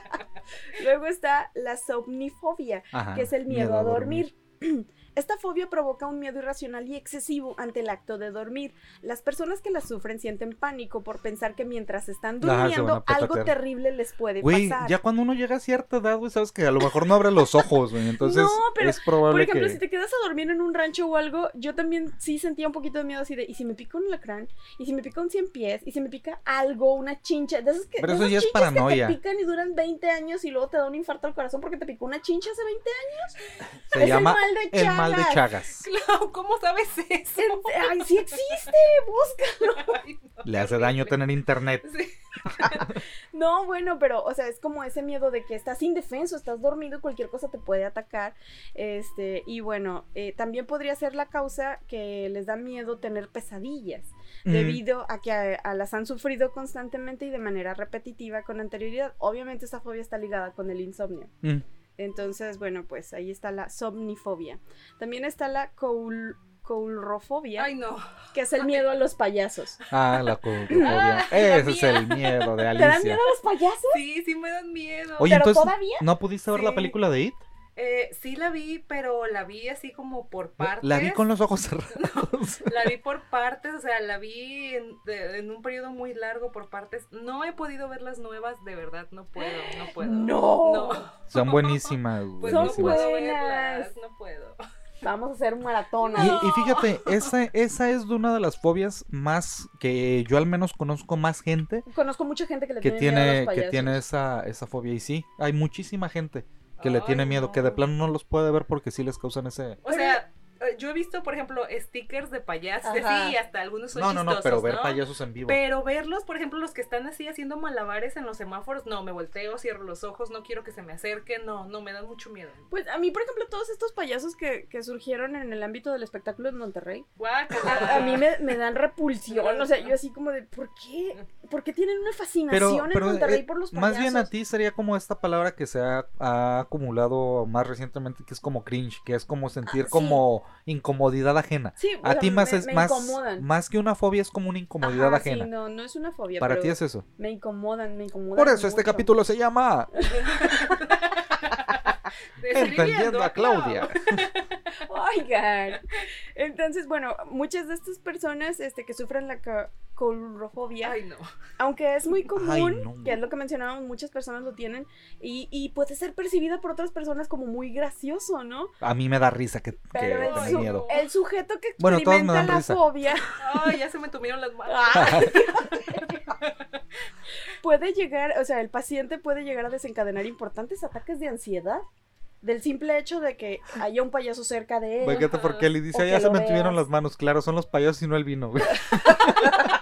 Luego está la somnifobia, Ajá, que es el miedo, a dormir. Esta fobia provoca un miedo irracional y excesivo ante el acto de dormir. Las personas que la sufren sienten pánico por pensar que mientras están durmiendo algo terrible les puede Güey, pasar. ya cuando uno llega a cierta edad, güey, sabes que a lo mejor no abre los ojos, güey. Entonces No, pero, es probable Por ejemplo, que. si te quedas a dormir en un rancho o algo, yo también sí sentía un poquito de miedo así de, ¿y si me pica un lacrán? ¿Y si me pica un cien pies? ¿Y si me pica algo, una chincha? De esas que, Pero de eso ya es paranoia. que te pican y duran 20 años y luego te da un infarto al corazón porque te picó una chincha hace 20 años. Se es el llama mal de el mal de Chagas. Clau, ¿cómo sabes eso? En- Ay, sí existe, búscalo. Ay, no, Le hace daño tener internet. Sí. No, bueno, pero, o sea, es como ese miedo de que estás indefenso, estás dormido y cualquier cosa te puede atacar. Este, y bueno, eh, también podría ser la causa que les da miedo tener pesadillas, Mm, debido a que a, a las han sufrido constantemente y de manera repetitiva con anterioridad. Obviamente esta fobia está ligada con el insomnio. mm. Entonces, bueno, pues ahí está la somnifobia. También está la coul coulrofobia, Ay, no. que es el miedo a los payasos. Ah, la coulrofobia. Ah, la Ese es el miedo de ¿Te dan Alicia. miedo a los payasos? Sí, sí me dan miedo. Oye, ¿Pero entonces, todavía? ¿no pudiste ver la película de It? Eh, sí la vi, pero la vi así como por partes. La vi con los ojos cerrados. La vi por partes, o sea, la vi en, de- en un periodo muy largo por partes. No he podido ver las nuevas, de verdad, no puedo, no puedo. No. No, Son buenísimas, pues no buenísimas. puedo buenas. verlas, no puedo. Vamos a hacer un maratón. Y, y fíjate, esa, esa es de una de las fobias más que yo al menos conozco más gente Conozco mucha gente que le que tiene, miedo a que tiene esa, esa fobia. Y sí, hay muchísima gente que le tiene miedo, que de no. plano no los puede ver porque sí les causan ese... O sea, yo he visto, por ejemplo, stickers de payasos, Ajá. sí, hasta algunos son No, no, no, pero ver ¿no? payasos en vivo. Pero verlos, por ejemplo, los que están así haciendo malabares en los semáforos, no, me volteo, cierro los ojos, no quiero que se me acerquen, no, no, me dan mucho miedo. Pues a mí, por ejemplo, todos estos payasos que, que surgieron en el ámbito del espectáculo en Monterrey, a, a mí me, me dan repulsión. O sea, yo así como de, ¿por qué? ¿Por qué tienen una fascinación en Monterrey eh, por los payasos? más bien a ti sería como esta palabra que se ha, ha acumulado más recientemente, que es como cringe, que es como sentir Ah, sí. como incomodidad ajena. Sí, A ti más me- es me más, más que una fobia es como una incomodidad Ajá, ajena. Sí, no, no es una fobia. Para ti es eso. Me incomodan, me incomodan. Por eso este capítulo se llama Entendiendo a Claudia. Oigan. Entonces, bueno, muchas de estas personas este, que sufren la Ay, no. aunque es muy común, Ay, no. que es lo que mencionábamos, muchas personas lo tienen, y, y puede ser percibida por otras personas como muy gracioso, ¿no? A mí me da risa que, que Pero el, tenga su- miedo. el sujeto que Bueno, todos me experimenta dan la risa. fobia Ay, ya se me tumieron las manos. Ah. puede llegar, o sea, el paciente puede llegar a desencadenar importantes ataques de ansiedad del simple hecho de que haya un payaso cerca de él. Porque le dice, O "Ay, ya se lo me tuvieron veas. las manos. Claro, son los payasos y no el vino. güey.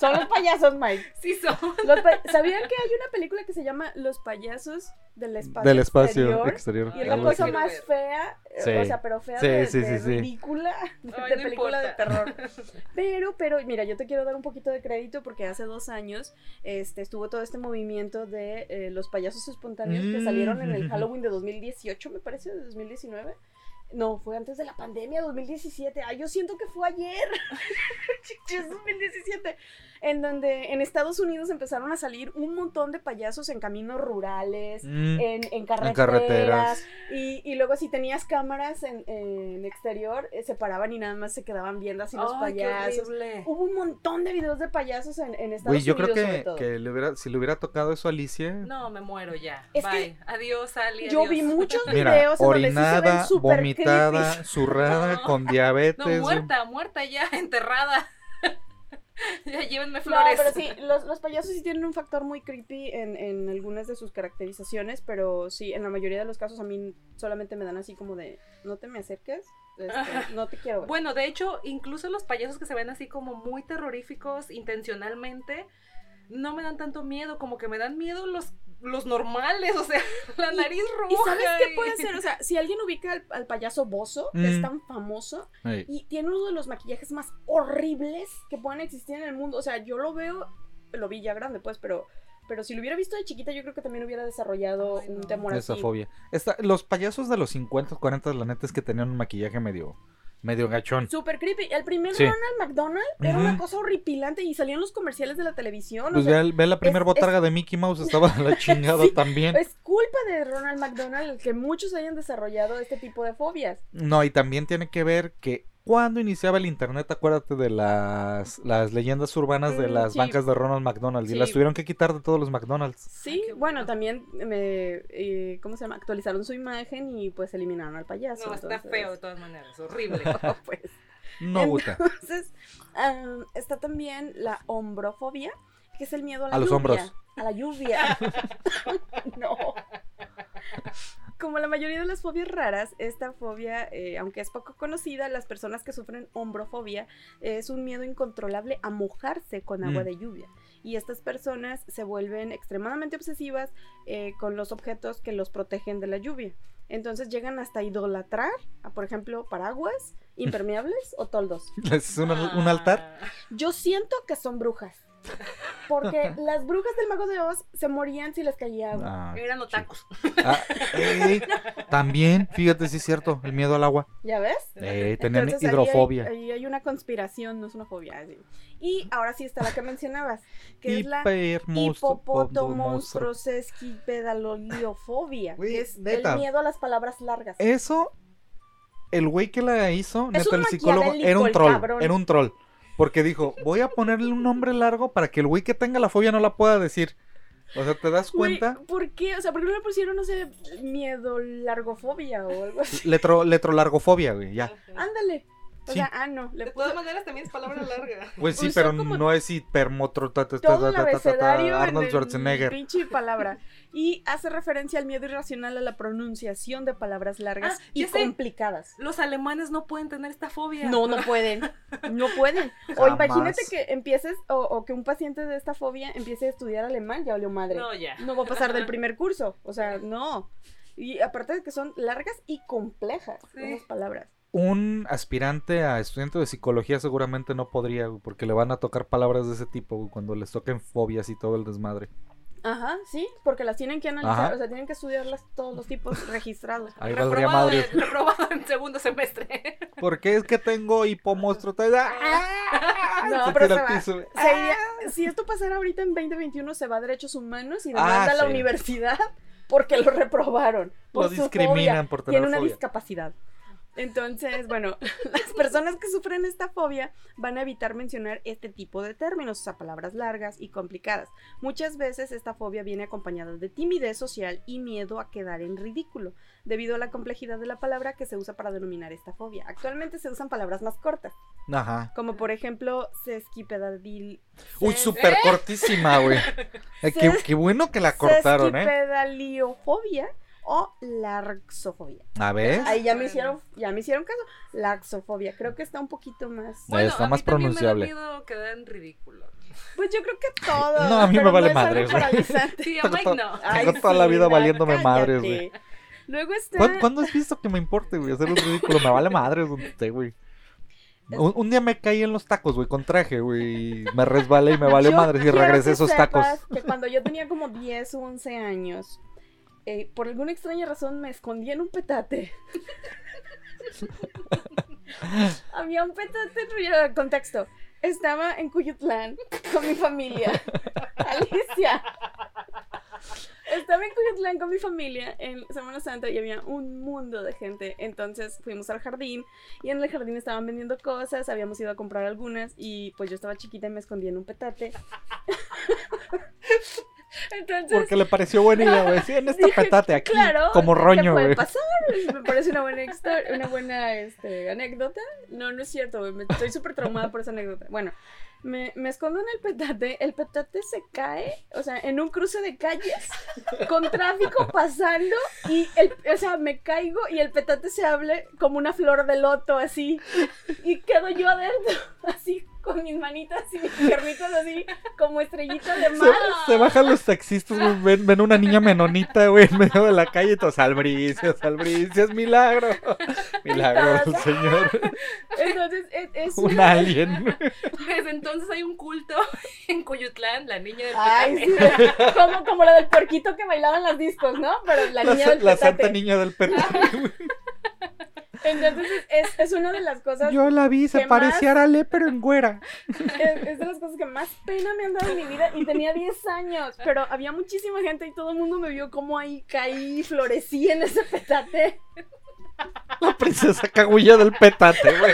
Son los payasos, Mike. Sí son. Los pa- ¿Sabían que hay una película que se llama Los payasos del espacio Del espacio exterior? exterior. Y es la cosa más ver. fea, eh, Sí. o sea, pero fea Sí, de, sí, de ridícula, de, Ay, de no película de terror. Pero, pero, mira, yo te quiero dar un poquito de crédito porque hace dos años este, estuvo todo este movimiento de eh, los payasos espontáneos que Mm. salieron en el Halloween de 2018, me parece, de 2019. No, fue antes de la pandemia, 2017. Ay, yo siento que fue ayer. Chiches, 2017. En donde en Estados Unidos empezaron a salir un montón de payasos en caminos rurales, Mm, en, en carreteras. carreteras. Y, y luego si tenías cámaras en, en exterior, eh, se paraban y nada más se quedaban viendo así los payasos. Hubo un montón de videos de payasos en, en Estados Güey, yo creo Unidos sobre que, todo. que le hubiera, si le hubiera tocado eso a Alicia, No, me muero ya. Es Bye. que Adiós, Ali. Yo adiós. vi muchos mira, videos en donde sí se ven orinada, creepy. zurrada, No. con diabetes. No, muerta, muerta ya, enterrada. ya llévenme No, flores. pero sí, los, los payasos sí tienen un factor muy creepy en, en algunas de sus caracterizaciones, pero sí, en la mayoría de los casos a mí solamente me dan así como de, no te me acerques, este, no te quiero ver. Bueno, de hecho, incluso los payasos que se ven así como muy terroríficos intencionalmente, no me dan tanto miedo, como que me dan miedo los, los normales, o sea, la Y- nariz roja. ¿Y sabes qué y- puede ser? O sea, si alguien ubica al, al payaso Bozo, que es Mm. tan famoso, y tiene uno de los maquillajes más horribles que pueden existir en el mundo. O sea, yo lo veo, lo vi ya grande, pues, pero, pero si lo hubiera visto de chiquita, yo creo que también hubiera desarrollado Ay, un no. temor Esa así. fobia. Esta- los payasos de los 50, 40, la neta es que tenían un maquillaje medio, medio gachón. Súper creepy. El primer Sí. Ronald McDonald era una cosa horripilante y salían los comerciales de la televisión. o Pues sea, ve, ve la primera es- botarga de Mickey Mouse, estaba la chingada Sí. también. es culpa de Ronald McDonald que muchos hayan desarrollado este tipo de fobias. No, y también tiene que ver que cuando iniciaba el internet, acuérdate de las, las leyendas urbanas de Mm, las sí. bancas de Ronald McDonald. Y Sí. las tuvieron que quitar de todos los McDonald's. Sí, qué bueno, bueno. también me, eh, ¿cómo se llama? Actualizaron su imagen y pues eliminaron al payaso. No, está feo de todas maneras, horrible. pues. No. Entonces, am, está también la hombrofobia, que es el miedo a la A los lluvia. hombros. A la lluvia. no. Como la mayoría de las fobias raras, esta fobia, eh, aunque es poco conocida, las personas que sufren hombrofobia eh, es un miedo incontrolable a mojarse con agua Mm. de lluvia. Y estas personas se vuelven extremadamente obsesivas eh, con los objetos que los protegen de la lluvia. Entonces llegan hasta idolatrar, a, por ejemplo, paraguas, impermeables o toldos. ¿Es un, un altar? Ah, Yo siento que son brujas. Porque las brujas del mago de Oz se morían si les caía agua. Ah, Eran sí. otakus. Ah, también, fíjate, sí es cierto, el miedo al agua. ¿Ya ves? Eh, tenían Entonces, hidrofobia. Ahí hay, hay una conspiración, no es una fobia. así. Y ahora sí está la que mencionabas, que es la hipopotomonstrosesquipedaloliofobia, que es neta. el miedo a las palabras largas. Eso, el güey que la hizo, neta, el psicólogo, era un troll, cabrón. era un troll. Porque dijo, voy a ponerle un nombre largo para que el güey que tenga la fobia no la pueda decir. O sea, ¿te das Güey, cuenta? ¿Por qué? O sea, ¿por qué no le pusieron, no sé, miedo largofobia o algo así? Letro, letrolargofobia, güey, ya. Ándale. O Sí. sea, ah, no. Le De puso todas maneras también es palabra larga. Pues sí, Usó pero como no es hipermotro ta, ta, ta, todo el ta, ta, ta, ta, abecedario Arnold en el Schwarzenegger. pinche palabra. Y hace referencia al miedo irracional a la pronunciación de palabras largas Ah, y sé. complicadas. Los alemanes no pueden tener esta fobia. No, no pueden. No pueden. O Jamás. imagínate que empieces, o, o que un paciente de esta fobia empiece a estudiar alemán, ya olió madre. No, ya. No va a pasar del primer curso. O sea, no. Y aparte de que son largas y complejas Sí. esas palabras. Un aspirante a estudiante de psicología seguramente no podría, güey, porque le van a tocar palabras de ese tipo güey, cuando les toquen fobias y todo el desmadre. Ajá, sí, porque las tienen que analizar, Ajá. o sea, tienen que estudiarlas todos los tipos registrados. Ahí valdría Reprobado, madre. en, reprobado en segundo semestre. ¿Por qué es que tengo hipomonstruo? No, Se pero se va. Se iría- si esto pasara ahorita en 2021, se va a derechos humanos y Ah, demanda a la universidad porque lo reprobaron. Por Lo su discriminan fobia. por tener Tiene una fobia. discapacidad. Entonces, bueno, las personas que sufren esta fobia van a evitar mencionar este tipo de términos, o sea, palabras largas y complicadas. Muchas veces esta fobia viene acompañada de timidez social y miedo a quedar en ridículo, debido a la complejidad de la palabra que se usa para denominar esta fobia. Actualmente se usan palabras más cortas, Ajá. como por ejemplo, sesquipedadil. Uy, súper cortísima, güey. Eh, qué, qué bueno que la cortaron, ¿eh? Sesquipedaliofobia o laxofobia. A ver. Ahí ya me hicieron, ya me hicieron caso. Laxofobia, creo que está un poquito más. Bueno, está a mí más también pronunciable. Me da miedo quedar en ridículo. Pues yo creo que todo. No, a mí me vale es madre. Sí, a Tengo Mike no. Tengo toda la vida valiéndome madres, güey. Luego está. ¿Cuándo, cuándo has visto que me importe, güey? Hacer un ridículo. Me vale madres donde esté, güey. Un, un día me caí en los tacos, güey, con traje, güey. Me resbalé y me valió madres y regresé esos tacos. Que cuando yo tenía como 10 o 11 años, eh, por alguna extraña razón me escondí en un petate. Había un petate, eh, contexto. Estaba en Cuyutlán con mi familia. Alicia. Estaba en Cuyutlán con mi familia en Semana Santa y había un mundo de gente. Entonces fuimos al jardín y en el jardín estaban vendiendo cosas, habíamos ido a comprar algunas y pues yo estaba chiquita y me escondí en un petate. Entonces, Porque le pareció buena idea, güey. Sí, en este dije, petate aquí. claro, como ¿qué roño, puede güey. pasar? Me parece una buena historia, una buena este, anécdota. No, no es cierto, güey. me- Estoy súper traumada por esa anécdota. Bueno, me, me escondo en el petate. El petate se cae, o sea, en un cruce de calles, con tráfico pasando. Y, el, o sea, me caigo y el petate se abre como una flor de loto, así. Y quedo yo adentro, así, con mis manitas y mis piernitas así, como estrellita de mar. se bajan los taxistas, güey, ven, ven una niña menonita, güey, en medio de la calle y todos, albricias, albricias, milagro. Milagro del Señor. Entonces, es, es Un alien. Desde entonces hay un culto en Cuyutlán, la niña del Ay, sí, como, como la del puerquito que bailaba en las discos, ¿no? Pero la La, niña del la petate. santa niña del petate. güey. Entonces, es, es una de las cosas, Yo la vi, se ¿Qué parecía a Arale, pero en güera. es, es de las cosas que más pena me han dado en mi vida y tenía 10 años, pero había muchísima gente y todo el mundo me vio como ahí caí y florecí en ese petate. La princesa cagulla del petate, güey.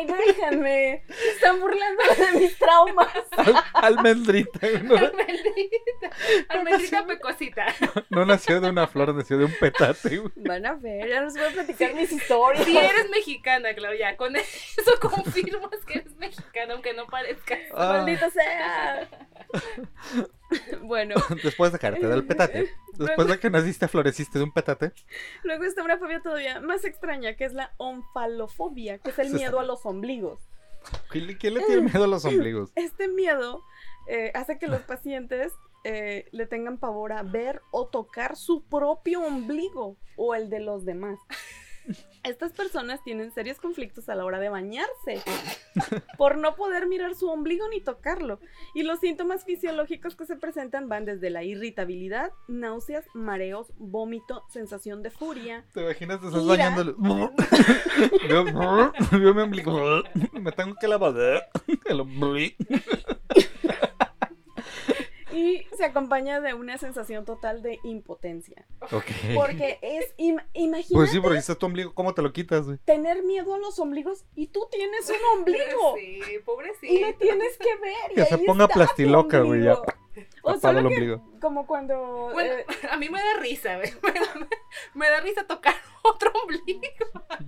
¡Ey, déjenme! Se Están burlando de mis traumas. Al- almendrita. güey. No, Almendrita, almendrita pecosita. no nació de una flor, nació de un petate, güey. Van a ver, ya nos voy a platicar mis historias. Si eres mexicana, Claudia, con eso confirmas que eres mexicana, aunque no parezca. Ah, ¡Maldita sea! Bueno, después de caerte del petate, después de que naciste, floreciste de un petate. luego está una fobia todavía más extraña, que es la onfalofobia, que es el miedo a los ombligos. ¿Quién le, quién le tiene miedo a los ombligos? Este miedo eh, hace que los pacientes eh, le tengan pavor a ver o tocar su propio ombligo o el de los demás. Estas personas tienen serios conflictos a la hora de bañarse por no poder mirar su ombligo ni tocarlo. Y los síntomas fisiológicos que se presentan van desde la irritabilidad, náuseas, mareos, vómito, sensación de furia. ¿Te imaginas? Te estás Mira. bañando. Veo, veo mi ombligo. Me tengo que lavar el ombligo. Y se acompaña de una sensación total de impotencia. Porque es, im- imagínate Pues sí, porque si está tu ombligo, ¿cómo te lo quitas, güey? tener miedo a los ombligos y tú tienes un ombligo. Sí, Y lo pobrecito. tienes que ver. y Que se ahí ponga está plastiloca, güey, ya. Ombligo. O Tapado el solo que, ombligo. como cuando... Bueno, eh, a mí me da risa, güey. Me da, me da risa tocar otro ombligo.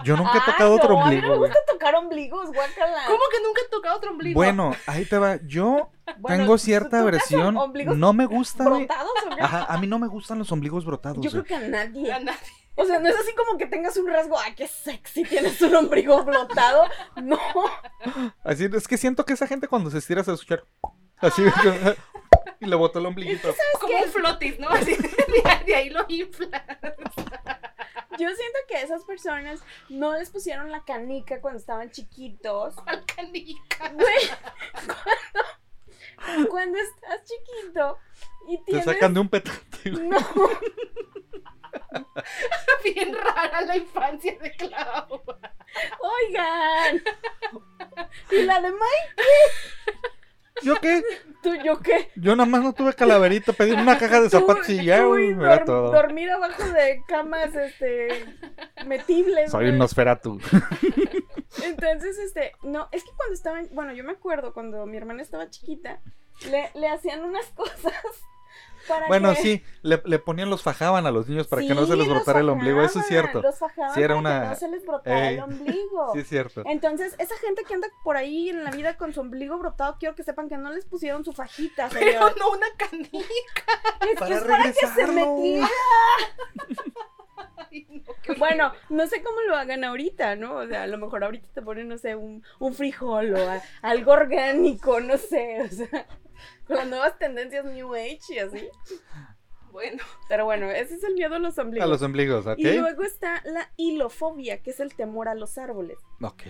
Yo nunca he ay, tocado otro no, A mí no ombligo, me güey. gusta tocar ombligos, guácala. ¿Cómo que nunca he tocado otro ombligo? Bueno, ahí te va. Yo Bueno, tengo ¿tú cierta aversión. No me gusta. ¿Brotados o qué? Ajá, a mí no me gustan los ombligos brotados. Yo creo que a nadie. A nadie. O sea, no es así como que tengas un rasgo, ay, qué sexy, tienes un ombligo flotado. No. Así es que siento que esa gente cuando se estira se escuchar. Así. Y le botó el ombliguito. Como un flotis, ¿no? Así, de, de ahí lo infla. Yo siento que esas personas no les pusieron la canica cuando estaban chiquitos. ¿Cuál canica? Güey, cuando, cuando estás chiquito y Te tienes... sacan de un petate. No, Bien rara la infancia de Clau. oigan. Y la de Mike, ¿Yo qué? ¿tú yo qué? Yo nada más no tuve calaverita, pedí una caja de zapatos y ya, güey, era dor- todo. Dormir abajo de camas, este, metibles. Soy un Nosferatu. Entonces, este, no, es que cuando estaban, bueno, yo me acuerdo cuando mi hermana estaba chiquita, le, le hacían unas cosas para Bueno, sí, le, le ponían los fajaban a los niños para que no se les brotara el ombligo, eso es cierto. Los fajaban Sí, era para que una- no se les brotara Ey. el ombligo. Sí, es cierto. Entonces, esa gente que anda por ahí en la vida con su ombligo brotado, quiero que sepan que no les pusieron su fajita, Pero señor. no una canica. Es Para que es para que se metiera. Ay, no, qué Bueno, no sé cómo lo hagan ahorita, ¿no? O sea, a lo mejor ahorita te ponen, no sé, un, un frijol o a- algo orgánico, no sé, o sea, con las nuevas tendencias New Age y así. Bueno, Pero bueno, ese es el miedo a los ombligos. A los ombligos, ¿ok? Y luego está la hilofobia, que es el temor a los árboles. Ok.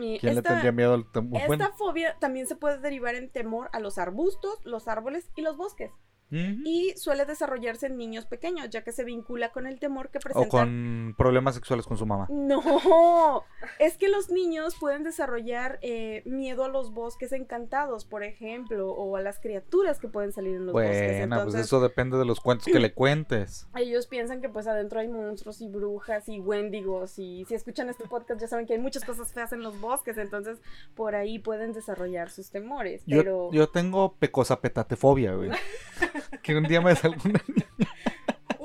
Y ¿Quién le esta- tendría miedo al tem- Esta Bueno, fobia también se puede derivar en temor a los arbustos, los árboles y los bosques. Y suele desarrollarse en niños pequeños, ya que se vincula con el temor que o presentan. con problemas sexuales con su mamá. No, es que los niños pueden desarrollar eh, miedo a los bosques encantados, por ejemplo, o a las criaturas que pueden salir en los bosques. Bueno, pues eso depende de los cuentos que le cuentes. ellos piensan que pues adentro hay monstruos y brujas y wendigos y si escuchan este podcast ya saben que hay muchas cosas feas en los bosques, entonces por ahí pueden desarrollar sus temores. Yo, Pero yo tengo pecosapetatefobia, güey. que un día me salió una...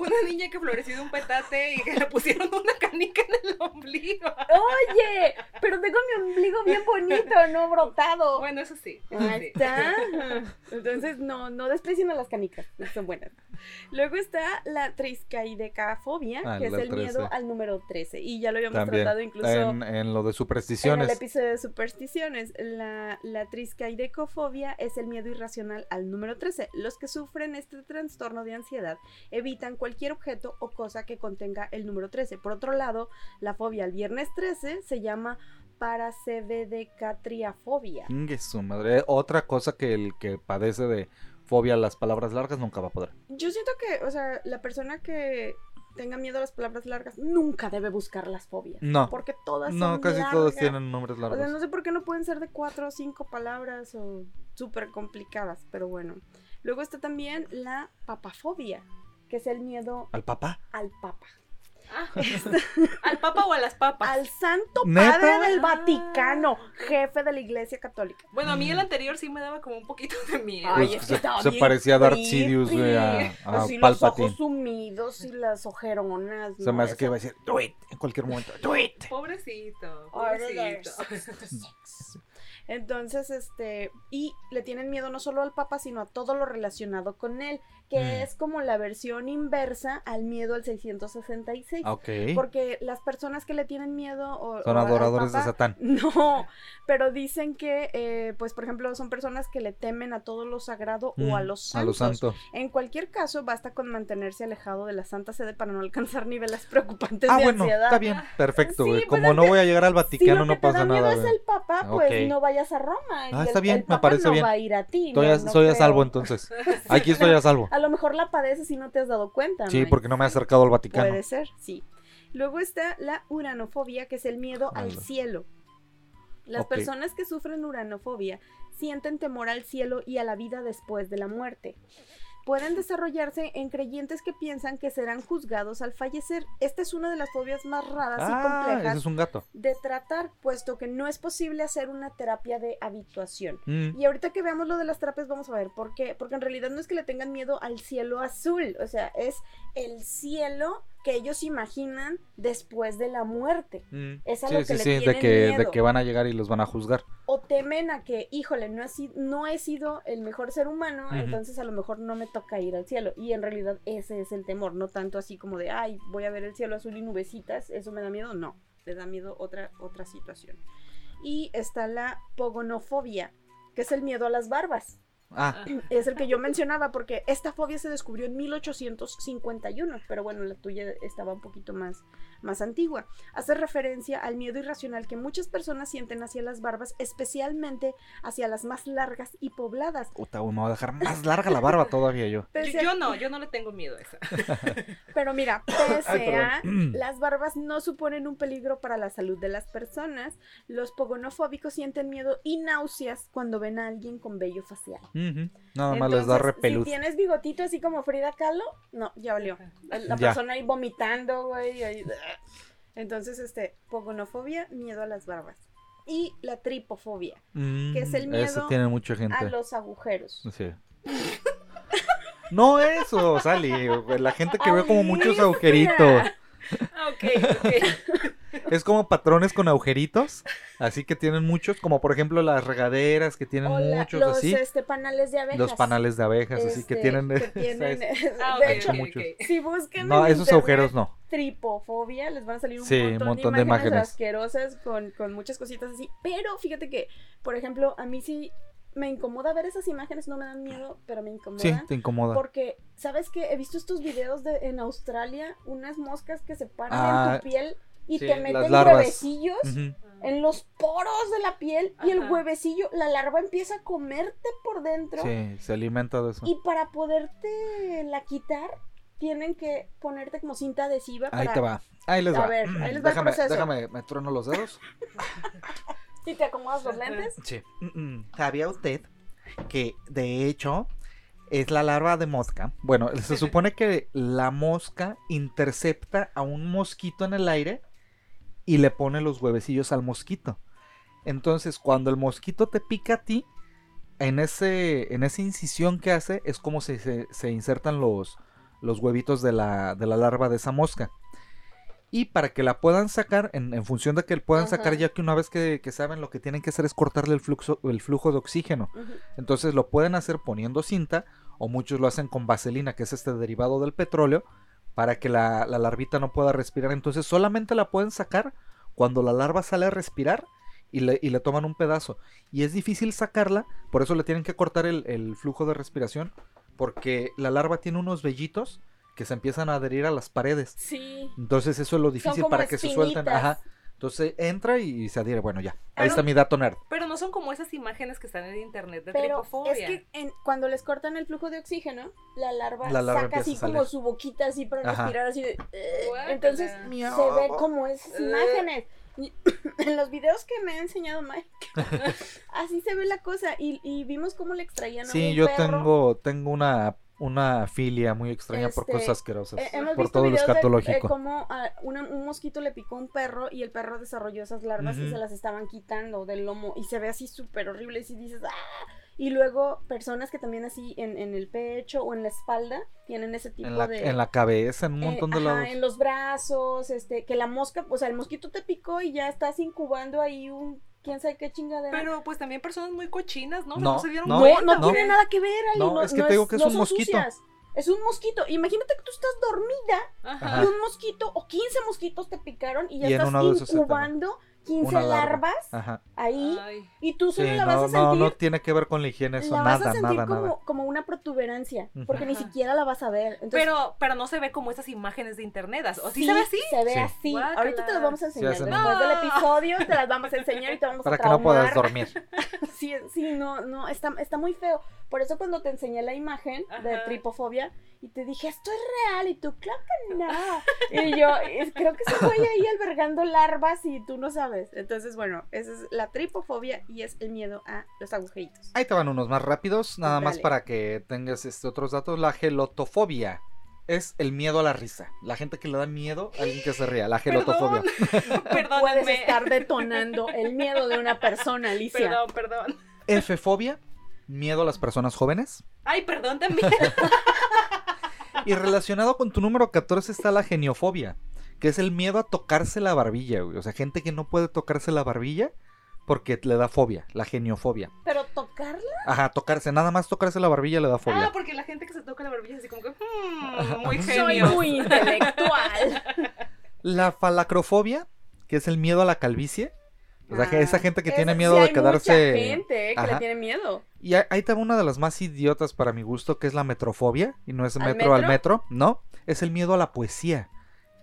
una niña que floreció de un petate y que le pusieron una canica en el ombligo. Oye, pero tengo mi ombligo bien bonito, no brotado. Bueno, eso sí. eso Ahí sí. está. Entonces, no, no desprecien a las canicas, son buenas. Luego está la triscaidecafobia, Ah, que es el 13. miedo al número 13. Y ya lo habíamos También. tratado incluso En, en lo de en el supersticiones. episodio de supersticiones. La, la triscaidecofobia es el miedo irracional al número 13. Los que sufren este trastorno de ansiedad evitan cualquier objeto o cosa que contenga el número 13. Por otro lado, la fobia al viernes 13 se llama paracebedecatriafobia. Su madre. Otra cosa que el que padece de fobia a las palabras largas nunca va a poder. Yo siento que, o sea, la persona que tenga miedo a las palabras largas nunca debe buscar las fobias. No. Porque todas No, son casi largas. tienen nombres O largos. sea, no sé por qué no pueden ser de cuatro o cinco palabras o súper complicadas, pero bueno. Luego está también la papafobia, que es el miedo ¿Al papá? al papa. Ah, ¿Al papa o a las papas? Al santo ¿Neta? padre del Ah. Vaticano, jefe de la iglesia católica. Bueno, a mí el anterior sí me daba como un poquito de miedo. Ay, Pues es que se, estaba se bien parecía a Darth. Sidious, güey, a, a Así los ojos sumidos y las ojeronas. Se me hace que iba a decir, do it, en cualquier momento, do it. Pobrecito, pobrecito. Entonces, este, y le tienen miedo no solo al Papa, sino a todo lo relacionado con él, que Mm. es como la versión inversa al miedo al 666. Ah, Ok. Porque las personas que le tienen miedo o, Son o adoradores de Satán. No, pero dicen que, eh, pues, por ejemplo, son personas que le temen a todo lo sagrado o a Mm, los A santos. los santos. En cualquier caso, basta con mantenerse alejado de la Santa Sede para no alcanzar niveles preocupantes Ah, de bueno, ansiedad. está bien, perfecto, Sí, pues Como no que voy a llegar al Si Vaticano, lo que no pasa te da miedo nada, es el Papa, pues no vayas a Roma. Ah, Y está el- bien, el me parece no bien. va a ir a ti. Estoy no- a, no soy a salvo entonces. Aquí estoy a salvo. A lo mejor la padeces y no te has dado cuenta. Sí, porque no me he acercado al Vaticano. Puede ser, sí. Luego está la uranofobia, que es el miedo al cielo. Las personas que sufren uranofobia sienten temor al cielo y a la vida después de la muerte. Pueden desarrollarse en creyentes que piensan que serán juzgados al fallecer. Esta es una de las fobias más raras y Ah, complejas ese es un gato. de tratar, puesto que no es posible hacer una terapia de habituación. Mm. Y ahorita que veamos lo de las terapias, vamos a ver por qué. Porque en realidad no es que le tengan miedo al cielo azul, o sea, es el cielo que ellos imaginan después de la muerte. Mm. Es a sí, lo que sí, le sí, de que, de miedo. que van a llegar y los van a juzgar. O temen a que, híjole, no he, sido, no he sido el mejor ser humano, Ujú. entonces a lo mejor no me toca ir al cielo. Y en realidad ese es el temor, no tanto así como de, ay, voy a ver el cielo azul y nubecitas, eso me da miedo, no, le da miedo otra, otra situación. Y está la pogonofobia, que es el miedo a las barbas. Ah, Es el que yo mencionaba porque esta fobia se descubrió en 1851, pero bueno, la tuya estaba un poquito más, más antigua. Hace referencia al miedo irracional que muchas personas sienten hacia las barbas, especialmente hacia las más largas y pobladas. puta, me voy a dejar más larga la barba todavía yo. Pese Yo, a- no, yo no le tengo miedo a esa. Pero mira, pese Ay, a las barbas no suponen un peligro para la salud de las personas, los pogonofóbicos sienten miedo y náuseas cuando ven a alguien con vello facial. Ujú. Nada más les da Entonces, repelús. Si tienes bigotito así como Frida Kahlo, no, ya valió. La Ya. persona ahí vomitando, güey. ahí- Entonces, este, pogonofobia, miedo a las barbas. Y la tripofobia, que es el Mm, miedo tiene mucha gente. a los agujeros. Sí. No eso, Sally. La gente que ve como muchos agujeritos. Ah, ok, ok. Es como patrones con agujeritos. Así que tienen muchos. Como por ejemplo las regaderas que tienen la- muchos los así. este, panales de abejas. Los panales de abejas, así que este, tienen. que tienen- Ah, de ok, hecho, ok, muchos. ok. si buscan No, esos internet agujeros no. tripofobia, les van a salir un, Sí, montón, un montón de de imágenes, imágenes. asquerosas con, con muchas cositas así. Pero fíjate que, por ejemplo, a mí sí me incomoda ver esas imágenes, no me dan miedo, pero me Sí, incomodan. te incomoda. Porque, ¿sabes qué? He visto estos videos de en Australia, unas moscas que se paran Ah, en tu piel y sí, te meten huevecillos en los poros de la piel y el huevecillo, la larva empieza a comerte por dentro. Sí, se alimenta de eso. Y para poderte la quitar, tienen que ponerte como cinta adhesiva. Ahí para... te va. Ahí les A va. ver, ahí les va el déjame, proceso. déjame, me trueno los dedos. Y te acomodas los lentes. Sí. ¿Sabía usted que de hecho es la larva de mosca? Bueno, se supone que la mosca intercepta a un mosquito en el aire y le pone los huevecillos al mosquito. Entonces, cuando el mosquito te pica a ti, en, ese, en esa incisión que hace es como si se, se insertan los, los huevitos de la, de la larva de esa mosca. Y para que la puedan sacar, en, en función de que puedan sacar, ya que una vez que, que saben lo que tienen que hacer es cortarle el flujo, el flujo de oxígeno. Entonces lo pueden hacer poniendo cinta o muchos lo hacen con vaselina, que es este derivado del petróleo, para que la, la larvita no pueda respirar. Entonces solamente la pueden sacar cuando la larva sale a respirar y le, y le toman un pedazo. Y es difícil sacarla, por eso le tienen que cortar el, el flujo de respiración, porque la larva tiene unos vellitos que se empiezan a adherir a las paredes. Sí. Entonces eso es lo difícil como para que se suelten. Ajá. Entonces entra y se adhiere. Bueno, ya. Ahí Pero- está mi dato nerd. Pero no son como esas imágenes que están en internet de Pero tripofobia. es que en- cuando les cortan el flujo de oxígeno, la larva, La larva saca así como su boquita así para Ajá. respirar así de... "Eh". Entonces se ven como esas imágenes. Y en los videos que me ha enseñado Mike, así se ve la cosa. Y, y vimos cómo le extraían a Sí, un yo perro. tengo, tengo una, una filia muy extraña por Este, cosas asquerosas. Eh, hemos por visto todo lo de, escatológico. eh, cómo a una- un mosquito le picó a un perro y el perro desarrolló esas larvas y se las estaban quitando del lomo y se ve así súper horrible y si dices ¡ah! Y luego personas que también así en, en el pecho o en la espalda tienen ese tipo en, la, de... en la cabeza, en un eh, montón de ajá, lados. en los brazos, este, que la mosca, o sea, el mosquito te picó y ya estás incubando ahí un quién sabe qué chingadera. Pero pues también personas muy cochinas, ¿no? No, no se dieron no, no, cuenta. no, no. tiene nada que ver, Ali, No, no, es que no te digo que es no un son mosquito. sucias. Es un mosquito. Imagínate que tú estás dormida Ajá. Y un mosquito o 15 mosquitos te picaron y ya Y estás de esos se te incubando 15 Una larva. larvas Ajá. ahí Ay. y tú Sí, solo la vas no, a no, sentir no tiene que ver con la higiene eso, la vas nada, a sentir nada, como, nada. como una protuberancia porque ni siquiera la vas a ver. Entonces, Pero, pero no se ve como esas imágenes de internet. ¿O sí, sí se ve así? Se ve Sí. así. Guácala. Ahorita te las vamos a enseñar. Después del No. episodio te las vamos a enseñar y te vamos Para a que no puedas dormir. Sí, sí, no, no, está, está muy feo. Por eso cuando te enseñé la imagen de tripofobia y te dije, esto es real, y tú, claro que no. Y yo, "Es- creo que se fue ahí albergando larvas y tú no sabes. Entonces, bueno, esa es la tripofobia y es el miedo a los agujeritos. Ahí te van unos más rápidos, nada más para que tengas este otros datos. La gelotofobia es el miedo a la risa. La gente que le da miedo a alguien que se ría. La gelotofobia. Puedes Perdónenme. estar detonando el miedo de una persona, Alicia. Perdón, perdón. F-fobia, miedo a las personas jóvenes. Ay, perdón también. Y relacionado con tu número 14 está la geniofobia, que es el miedo a tocarse la barbilla, güey. O sea, gente que no puede tocarse la barbilla porque le da fobia, la geniofobia. Pero tocarla. Ajá, tocarse, nada más tocarse la barbilla le da Ah, fobia. porque la gente que se toca la barbilla es así como que, hmm, muy Soy Soy genio. muy intelectual. La falacrofobia, que es el miedo a la calvicie. O sea, que Ah, esa gente que esa- tiene sí miedo de hay quedarse... Mucha gente eh, que le tiene miedo. Y hay, hay también una de las más idiotas para mi gusto, que es la metrofobia. Y no es ¿Al metro al metro? metro, no. Es el miedo a la poesía.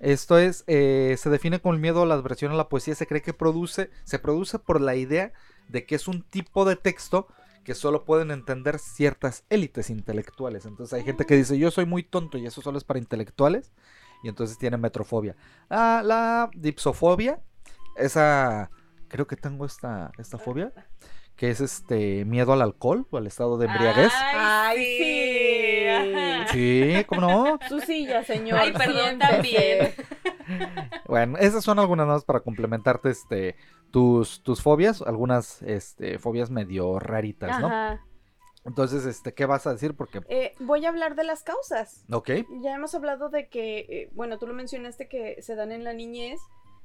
Esto es, eh, se define como el miedo a la adversión a la poesía. Se cree que produce, se produce por la idea de que es un tipo de texto que solo pueden entender ciertas élites intelectuales. Entonces hay gente que dice, yo soy muy tonto y eso solo es para intelectuales. Y entonces tiene metrofobia. Ah, la dipsofobia, esa, creo que tengo esta, esta fobia, que es este miedo al alcohol o al estado de embriaguez. Ay, Ay, sí. sí. Ajá. Sí, ¿cómo no? Su silla, señor. Ay, perdón también. Bueno, esas son algunas más para complementarte este tus, tus fobias, algunas este, fobias medio raritas, ¿no? Ajá. Entonces, este, ¿qué vas a decir? Porque, Eh, voy a hablar de las causas. ok, Ya hemos hablado de que, eh, bueno, tú lo mencionaste que se dan en la niñez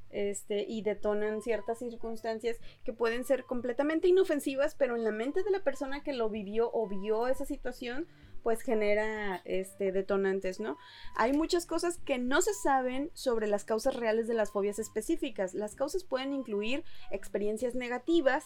este, y detonan ciertas circunstancias que pueden ser completamente inofensivas, pero en la mente de la persona que lo vivió o vio esa situación, pues genera este, detonantes, ¿no? Hay muchas cosas que no se saben sobre las causas reales de las fobias específicas. Las causas pueden incluir experiencias negativas,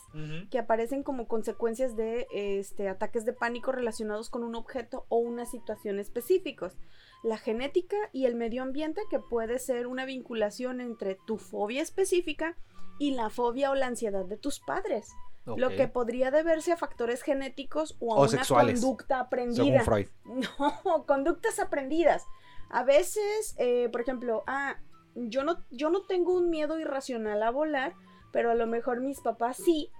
que aparecen como consecuencias de este, ataques de pánico relacionados con un objeto o una situación específicos. La genética y el medio ambiente, que puede ser una vinculación entre tu fobia específica y la fobia o la ansiedad de tus padres. Lo que podría deberse a factores genéticos o a O una sexuales, conducta según aprendida. Freud. No, conductas aprendidas. A veces, eh, por ejemplo, ah, yo no, yo no tengo un miedo irracional a volar, pero a lo mejor mis papás sí,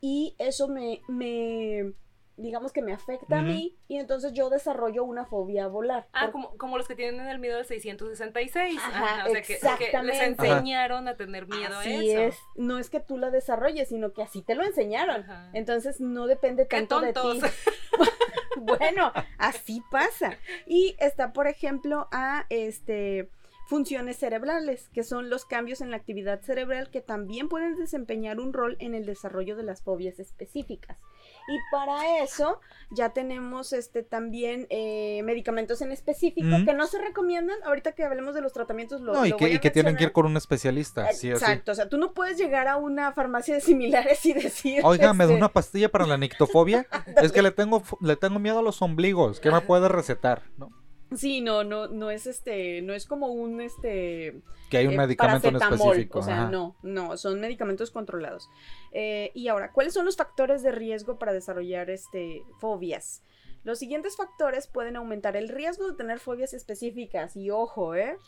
y eso me, me digamos que me afecta a mí, y entonces yo desarrollo una fobia a volar. Ah, Por- como, como los que tienen el miedo del 666. Ajá, o sea, que, que les enseñaron a tener miedo a Así eso. es, no es que tú la desarrolles, sino que así te lo enseñaron. Ajá. Entonces no depende Qué tanto de tontos. ti. bueno, así pasa. Y está, por ejemplo, a este funciones cerebrales, que son los cambios en la actividad cerebral que también pueden desempeñar un rol en el desarrollo de las fobias específicas. Y para eso ya tenemos este también eh, medicamentos en específico que no se recomiendan. Ahorita que hablemos de los tratamientos, lo, No, y lo que, voy a y que tienen que ir con un especialista, sí o sí. Exacto, o sea, tú no puedes llegar a una farmacia de similares y decir. Oiga, me da este, una pastilla para la nictofobia. es que le tengo, le tengo miedo a los ombligos. ¿Qué me puede recetar? ¿No? Sí, no, no, no es este, no es como un este Que hay un eh, medicamento en específico. O sea, ajá. no, no, son medicamentos controlados. Eh, y ahora, ¿cuáles son los factores de riesgo para desarrollar este fobias? Los siguientes factores pueden aumentar el riesgo de tener fobias específicas. Y ojo, ¿eh?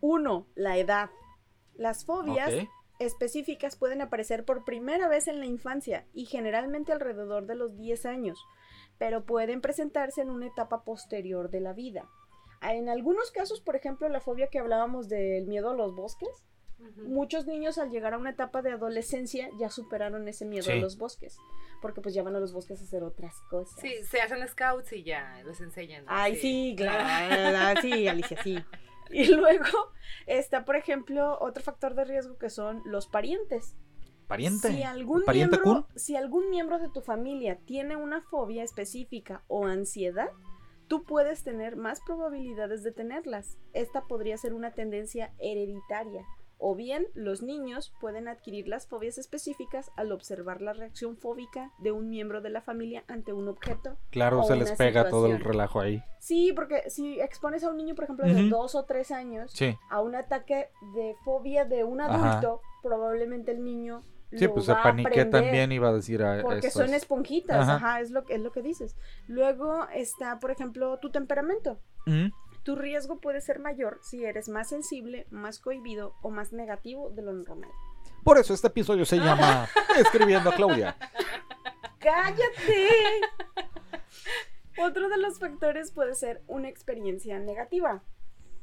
Uno, la edad. Las fobias específicas pueden aparecer por primera vez en la infancia y generalmente alrededor de los 10 años, pero pueden presentarse en una etapa posterior de la vida. Ah, En algunos casos, por ejemplo, la fobia que hablábamos del miedo a los bosques, muchos niños al llegar a una etapa de adolescencia ya superaron ese miedo a los bosques, porque pues ya van a los bosques a hacer otras cosas. Sí, se hacen scouts y ya les enseñan. ¿no? Ay, sí, claro, sí, Alicia, sí. Y luego está, por ejemplo, otro factor de riesgo que son los parientes. ¿Pariente? Si algún, ¿Pariente miembro, si algún miembro de tu familia tiene una fobia específica o ansiedad, tú puedes tener más probabilidades de tenerlas. Esta podría ser una tendencia hereditaria. O bien, los niños pueden adquirir las fobias específicas al observar la reacción fóbica de un miembro de la familia ante un objeto. Claro, o se les pega todo el relajo ahí. Sí, porque si expones a un niño, por ejemplo, de dos o tres años Sí. a un ataque de fobia de un Ajá. adulto, probablemente el niño Sí, pues se paniqué también iba a decir a Porque estos. son esponjitas, Ajá. ajá, es, lo, que- es lo que dices. Luego está, por ejemplo, tu temperamento. Ujú. Tu riesgo puede ser mayor si eres más sensible, más cohibido o más negativo de lo normal. Por eso este episodio se llama Escribiendo a Claudia. ¡Cállate! Otro de los factores puede ser una experiencia negativa.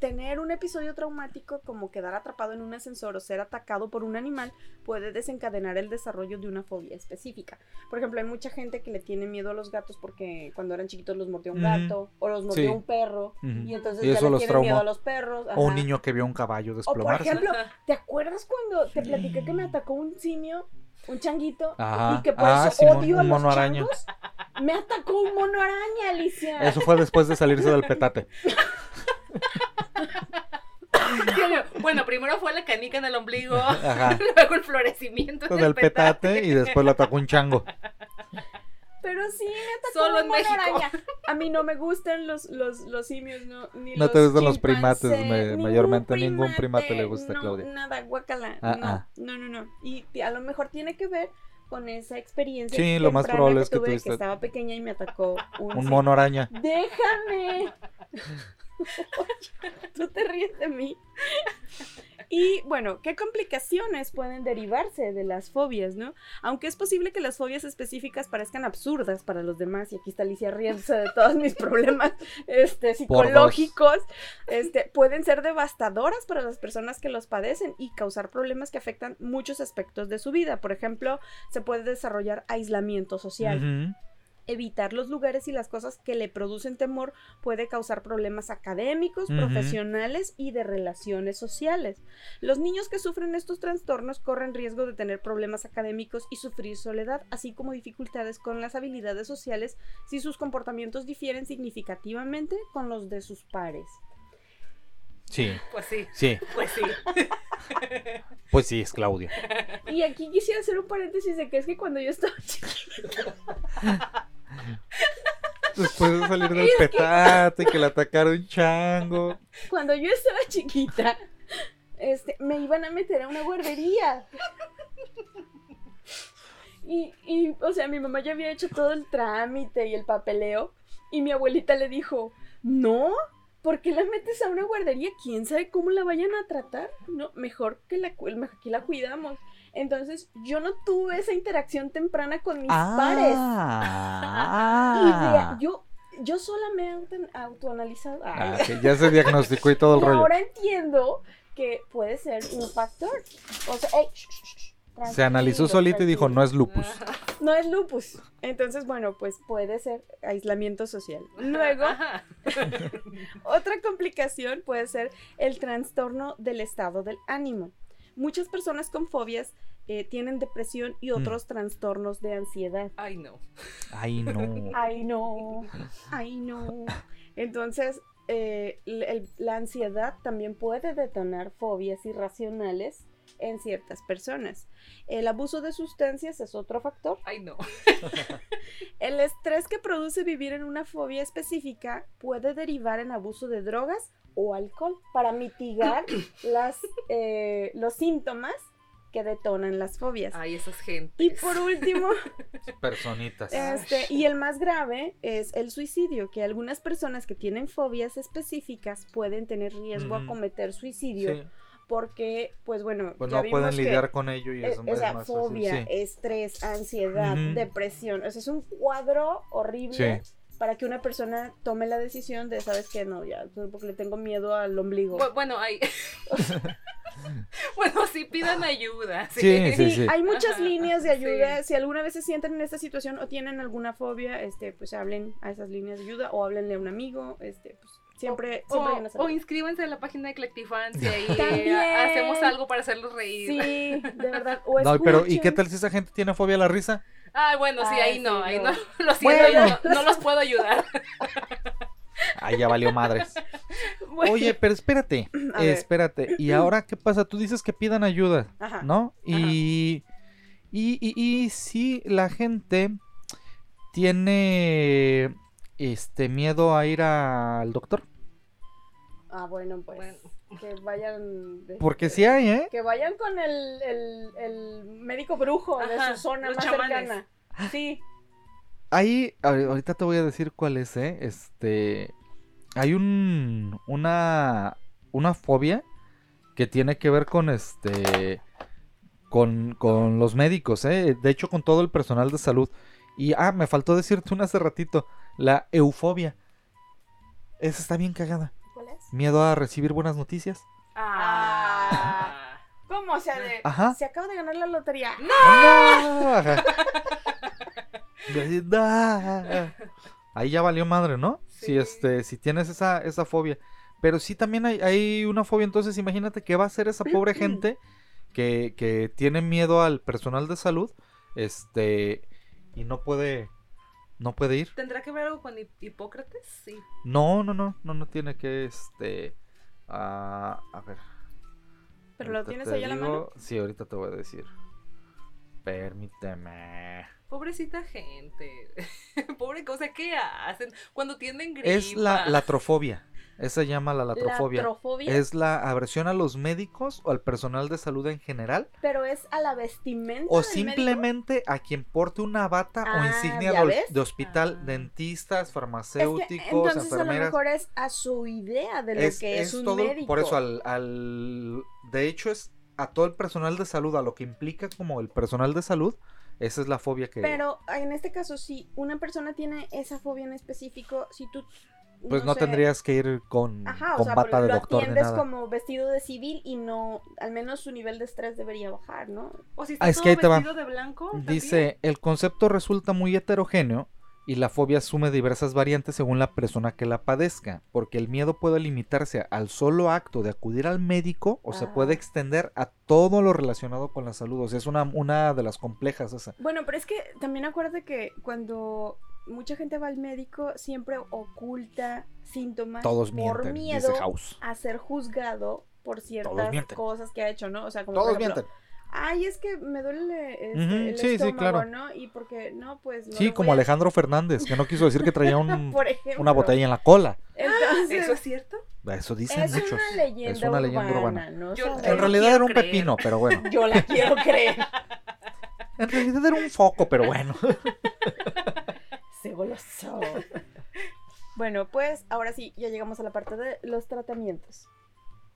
Tener un episodio traumático como quedar atrapado en un ascensor o ser atacado por un animal puede desencadenar el desarrollo de una fobia específica. Por ejemplo, hay mucha gente que le tiene miedo a los gatos porque cuando eran chiquitos los mordió un gato o los mordió Sí. un perro y entonces Y ya le tienen miedo traumó. a los perros. O un ajá. niño que vio un caballo O por desplomarse. ejemplo, ¿te acuerdas cuando te platiqué que me atacó un simio, un changuito, Ajá. y que por Ah, eso Simón, odio a un los mono araña. changos? Me atacó un mono araña, Alicia. Eso fue después de salirse del petate. Bueno, primero fue la canica en el ombligo, Ajá. luego el florecimiento en Con el petate y después lo atacó un chango. Pero sí, me atacó Solo un en mono México. araña. A mí no me gustan los, los, los simios, no, ni No los te gustan los primates, chimpancés, me- ningún mayormente ningún primate le gusta, no, Claudia. Nada, guacala. Ah, no, ah. no, no, no. Y a lo mejor tiene que ver con esa experiencia. Sí, lo más probable es que tuve, tuviste- que estaba pequeña y me atacó un, mono araña. Déjame. Tú te ríes de mí. Y bueno, ¿qué complicaciones pueden derivarse de las fobias, no? Aunque es posible que las fobias específicas parezcan absurdas para los demás, y aquí está Alicia riéndose de todos mis problemas este, psicológicos, este, pueden ser devastadoras para las personas que los padecen y causar problemas que afectan muchos aspectos de su vida. Por ejemplo, se puede desarrollar aislamiento social. Evitar los lugares y las cosas que le producen temor puede causar problemas académicos, profesionales y de relaciones sociales. Los niños que sufren estos trastornos corren riesgo de tener problemas académicos y sufrir soledad, así como dificultades con las habilidades sociales si sus comportamientos difieren significativamente con los de sus pares. Sí, Pues sí, sí, pues sí. pues sí, es Claudia. Y aquí quisiera hacer un paréntesis de que es que cuando yo estaba chiquita, Después de salir del petate, que le atacaron chango. cuando yo estaba chiquita, este, me iban a meter a una guardería. Y, y, o sea, mi mamá ya había hecho todo el trámite y el papeleo. Y mi abuelita le dijo, no, ¿por qué la metes a una guardería? ¿Quién sabe cómo la vayan a tratar? No, mejor que la, mejor que la cuidamos. Entonces, yo no tuve esa interacción temprana con mis pares. Ah, yo, yo sola me he auto- autoanalizado. Ah, que ya se diagnosticó y todo el y rollo. ahora entiendo que puede ser un factor. O sea, Se analizó solito y dijo, no es lupus. No es lupus. Entonces, bueno, pues puede ser aislamiento social. Luego, otra complicación puede ser el trastorno del estado del ánimo. Muchas personas con fobias eh, tienen depresión y otros trastornos de ansiedad. Ay, no. Ay, no. Ay, no. Ay, no. Entonces, eh, el- la ansiedad también puede detonar fobias irracionales en ciertas personas. El abuso de sustancias es otro factor. Ay, no. El estrés que produce vivir en una fobia específica puede derivar en abuso de drogas o alcohol para mitigar las, eh, los síntomas que detonan las fobias. Ay, esas gente. Y por último, Personitas. Este, y el más grave es el suicidio, que algunas personas que tienen fobias específicas pueden tener riesgo a cometer suicidio Sí, porque, pues bueno, pues ya no vimos pueden que, lidiar con ello y eh, es, o es sea, más fácil. fobia, Sí. estrés, ansiedad, depresión, o sea, es un cuadro horrible Sí. Para que una persona tome la decisión de, sabes que no, ya, porque le tengo miedo al ombligo. Bu- Bueno, hay. bueno, sí pidan ayuda. Sí, sí, sí. Hay muchas Ajá, líneas de ayuda. sí. Si alguna vez se sienten en esta situación o tienen alguna fobia, este, pues hablen a esas líneas de ayuda o háblenle a un amigo. Este, pues siempre, O, siempre hay una o salida. inscríbanse en la página de Collectifans y ahí También. hacemos algo para hacerlos reír. Sí, de verdad. O No, pero ¿y qué tal si esa gente tiene fobia a la risa? Ah, bueno, sí, Ah, ahí sí, no, ahí no. no. Lo siento, Bueno. no, no los puedo ayudar. Ay, ya valió madres. Bueno, Oye, pero espérate, espérate. ¿Y ahora qué pasa? Tú dices que pidan ayuda, Ajá. ¿no? Y, y, y, y si la gente tiene este miedo a ir al doctor. Ah, bueno, pues Bueno. Que vayan. de- Porque sí hay, ¿eh? Que vayan con el, el, el médico brujo de Ajá, su zona más chamanes. cercana. Sí. Ahí, ahor- ahorita te voy a decir cuál es, ¿eh? Este, hay un, una, una fobia que tiene que ver con este, con, con los médicos, ¿eh? De hecho, con todo el personal de salud. Y, ah, me faltó decirte una hace ratito, la eufobia. Esa está bien cagada. Miedo a recibir buenas noticias. Ah. ¿Cómo? O sea, de. Ajá. Se acaba de ganar la lotería. ¡No! Ahí ya valió madre, ¿no? Si este, si tienes esa, esa fobia. Pero sí también hay, hay una fobia, entonces imagínate qué va a hacer esa pobre gente que, que tiene miedo al personal de salud, este, y no puede, no puede ir. ¿Tendrá que ver algo con Hip- Hipócrates? Sí. No, no, no, no, no tiene que, este, ah, a ver. ¿Pero lo tienes ahí a la mano? Sí, ahorita te voy a decir. Permíteme. Pobrecita gente. Pobre cosa, ¿qué hacen cuando tienen gripa? Es la latrofobia. Esa llama la latrofobia. Latrofobia, Es la aversión a los médicos o al personal de salud en general. pero es a la vestimenta. O del médico. simplemente a quien porte una bata o Ah, insignia ¿ya de, hospital, Ah. dentistas, Es que, farmacéuticos, entonces a lo mejor es a su idea de lo es, que es, es un todo, médico. por eso al, al- de hecho es a todo el personal de salud, a lo que implica como el personal de salud, esa es la fobia que Pero en este caso, si una persona tiene esa fobia en específico, si tú... pues no, sé, tendrías que ir con, Ajá, o con sea, bata de lo doctor ni atiendes nada. como vestido de civil y no, al menos su nivel de estrés debería bajar, ¿no? O si está Ah, es todo que ahí te va. vestido de blanco. también. Dice, el concepto resulta muy heterogéneo Y la fobia asume diversas variantes según la persona que la padezca, porque el miedo puede limitarse al solo acto de acudir al médico o se puede Ah. extender a todo lo relacionado con la salud. O sea, es una, una de las complejas esa. Bueno, pero es que también acuérdate que cuando mucha gente va al médico siempre oculta síntomas Todos por mienten, miedo House. a ser juzgado por ciertas cosas que ha hecho, ¿no? O sea, como Todos por ejemplo, mienten. ay, es que me duele este, Ujú, el sí, sí, estómago, claro. ¿no? Y porque, no, pues no Sí, como a- Alejandro Fernández, que no quiso decir que traía un- una botella en la cola. Entonces, ¿Eso es cierto? Eso dicen es muchos. una leyenda es una leyenda urbana, urbana. ¿no? Yo- sabemos. En realidad era un creer. pepino, pero bueno. Yo la quiero creer. En realidad era un foco, pero bueno. Se goloso. Bueno, pues ahora sí, ya llegamos a la parte de los tratamientos.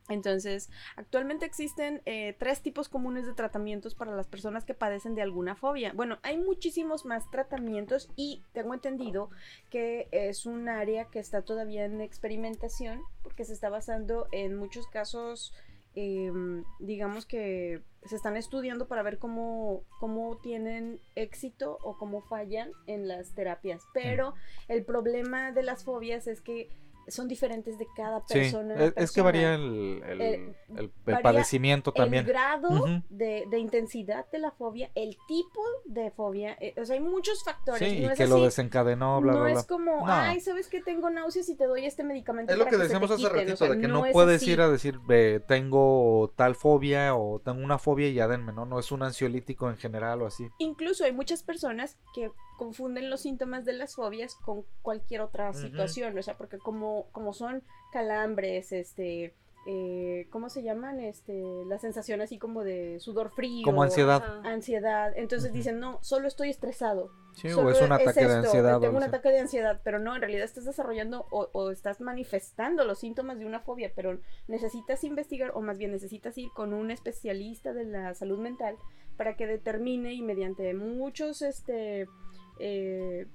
Entonces, actualmente existen eh, tres tipos comunes de tratamientos para las personas que padecen de alguna fobia. Bueno, hay muchísimos más tratamientos y tengo entendido que es un área que está todavía en experimentación porque se está basando en muchos casos, em, digamos que se están estudiando para ver cómo, cómo tienen éxito o cómo fallan en las terapias. Pero el problema de las fobias es que son diferentes de cada Sí, persona. a es, es que varía el, el- Eh, el- el varía padecimiento también. El grado de, de intensidad de la fobia, el tipo de fobia, eh, o sea, hay muchos factores. Sí, no y es que lo desencadenó, bla, no bla, bla. es como, No. ay, ¿sabes que tengo náuseas y te doy este medicamento? Es lo para que decíamos hace quiten", o ratito, sea, de que no, es puedes así. ir a decir, "Ve, tengo tal fobia o tengo una fobia y ya denme, ¿no? No es un ansiolítico en general o así. Incluso hay muchas personas que confunden los síntomas de las fobias con cualquier otra situación, o sea, porque como, como son calambres, este, eh, ¿cómo se llaman? Este, la sensación así como de sudor frío. Como ansiedad. Ajá. Ansiedad. Entonces dicen, no, solo estoy estresado. Sí, Solo o es un ataque de esto, ansiedad. o Tengo un ataque de ansiedad, pero no, en realidad estás desarrollando o, o estás manifestando los síntomas de una fobia, pero necesitas investigar o más bien necesitas ir con un especialista de la salud mental para que determine y mediante muchos, este, eh,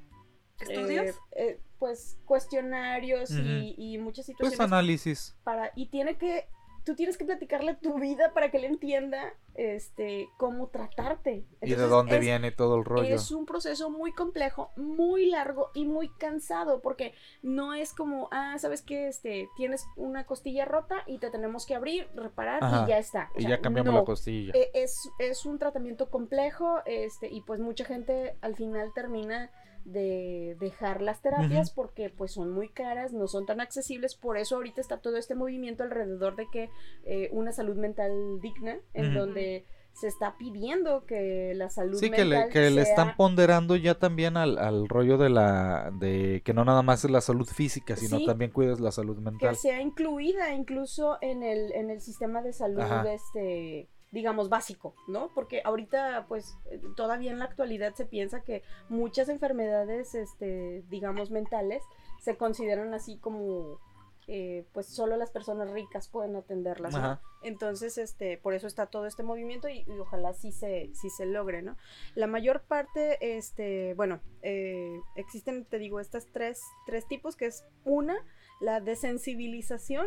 ¿Estudios? eh, eh, pues cuestionarios y, y muchas situaciones Pues análisis. para y tiene que tú tienes que platicarle tu vida para que él entienda este cómo tratarte Y de dónde es- viene todo el rollo. es un proceso muy complejo, muy largo y muy cansado, porque no es como, ah, sabes que este, tienes una costilla rota y te tenemos que abrir, reparar Ajá. y ya está. O Y sea, ya cambiamos no. la costilla. Eh, Es, es un tratamiento complejo, este, y pues mucha gente al final termina de dejar las terapias porque pues son muy caras, no son tan accesibles, por eso ahorita está todo este movimiento alrededor de que eh, una salud mental digna, en donde se está pidiendo que la salud Sí, que mental le, que le están ponderando ya también al, al rollo de la de que no nada más es la salud física, sino Sí. también cuides la salud que mental. sea incluida incluso en el, en el sistema de salud, Ajá. este, digamos, básico, ¿no? Porque ahorita, pues, todavía en la actualidad se piensa que muchas enfermedades, este, digamos, mentales, se consideran así como, eh, pues, solo las personas ricas pueden atenderlas, ¿no? Entonces, este, por eso está todo este movimiento y, y ojalá sí se, sí se logre, ¿no? La mayor parte, este, bueno, eh, existen, te digo, estas tres, tres tipos, que es una, la desensibilización,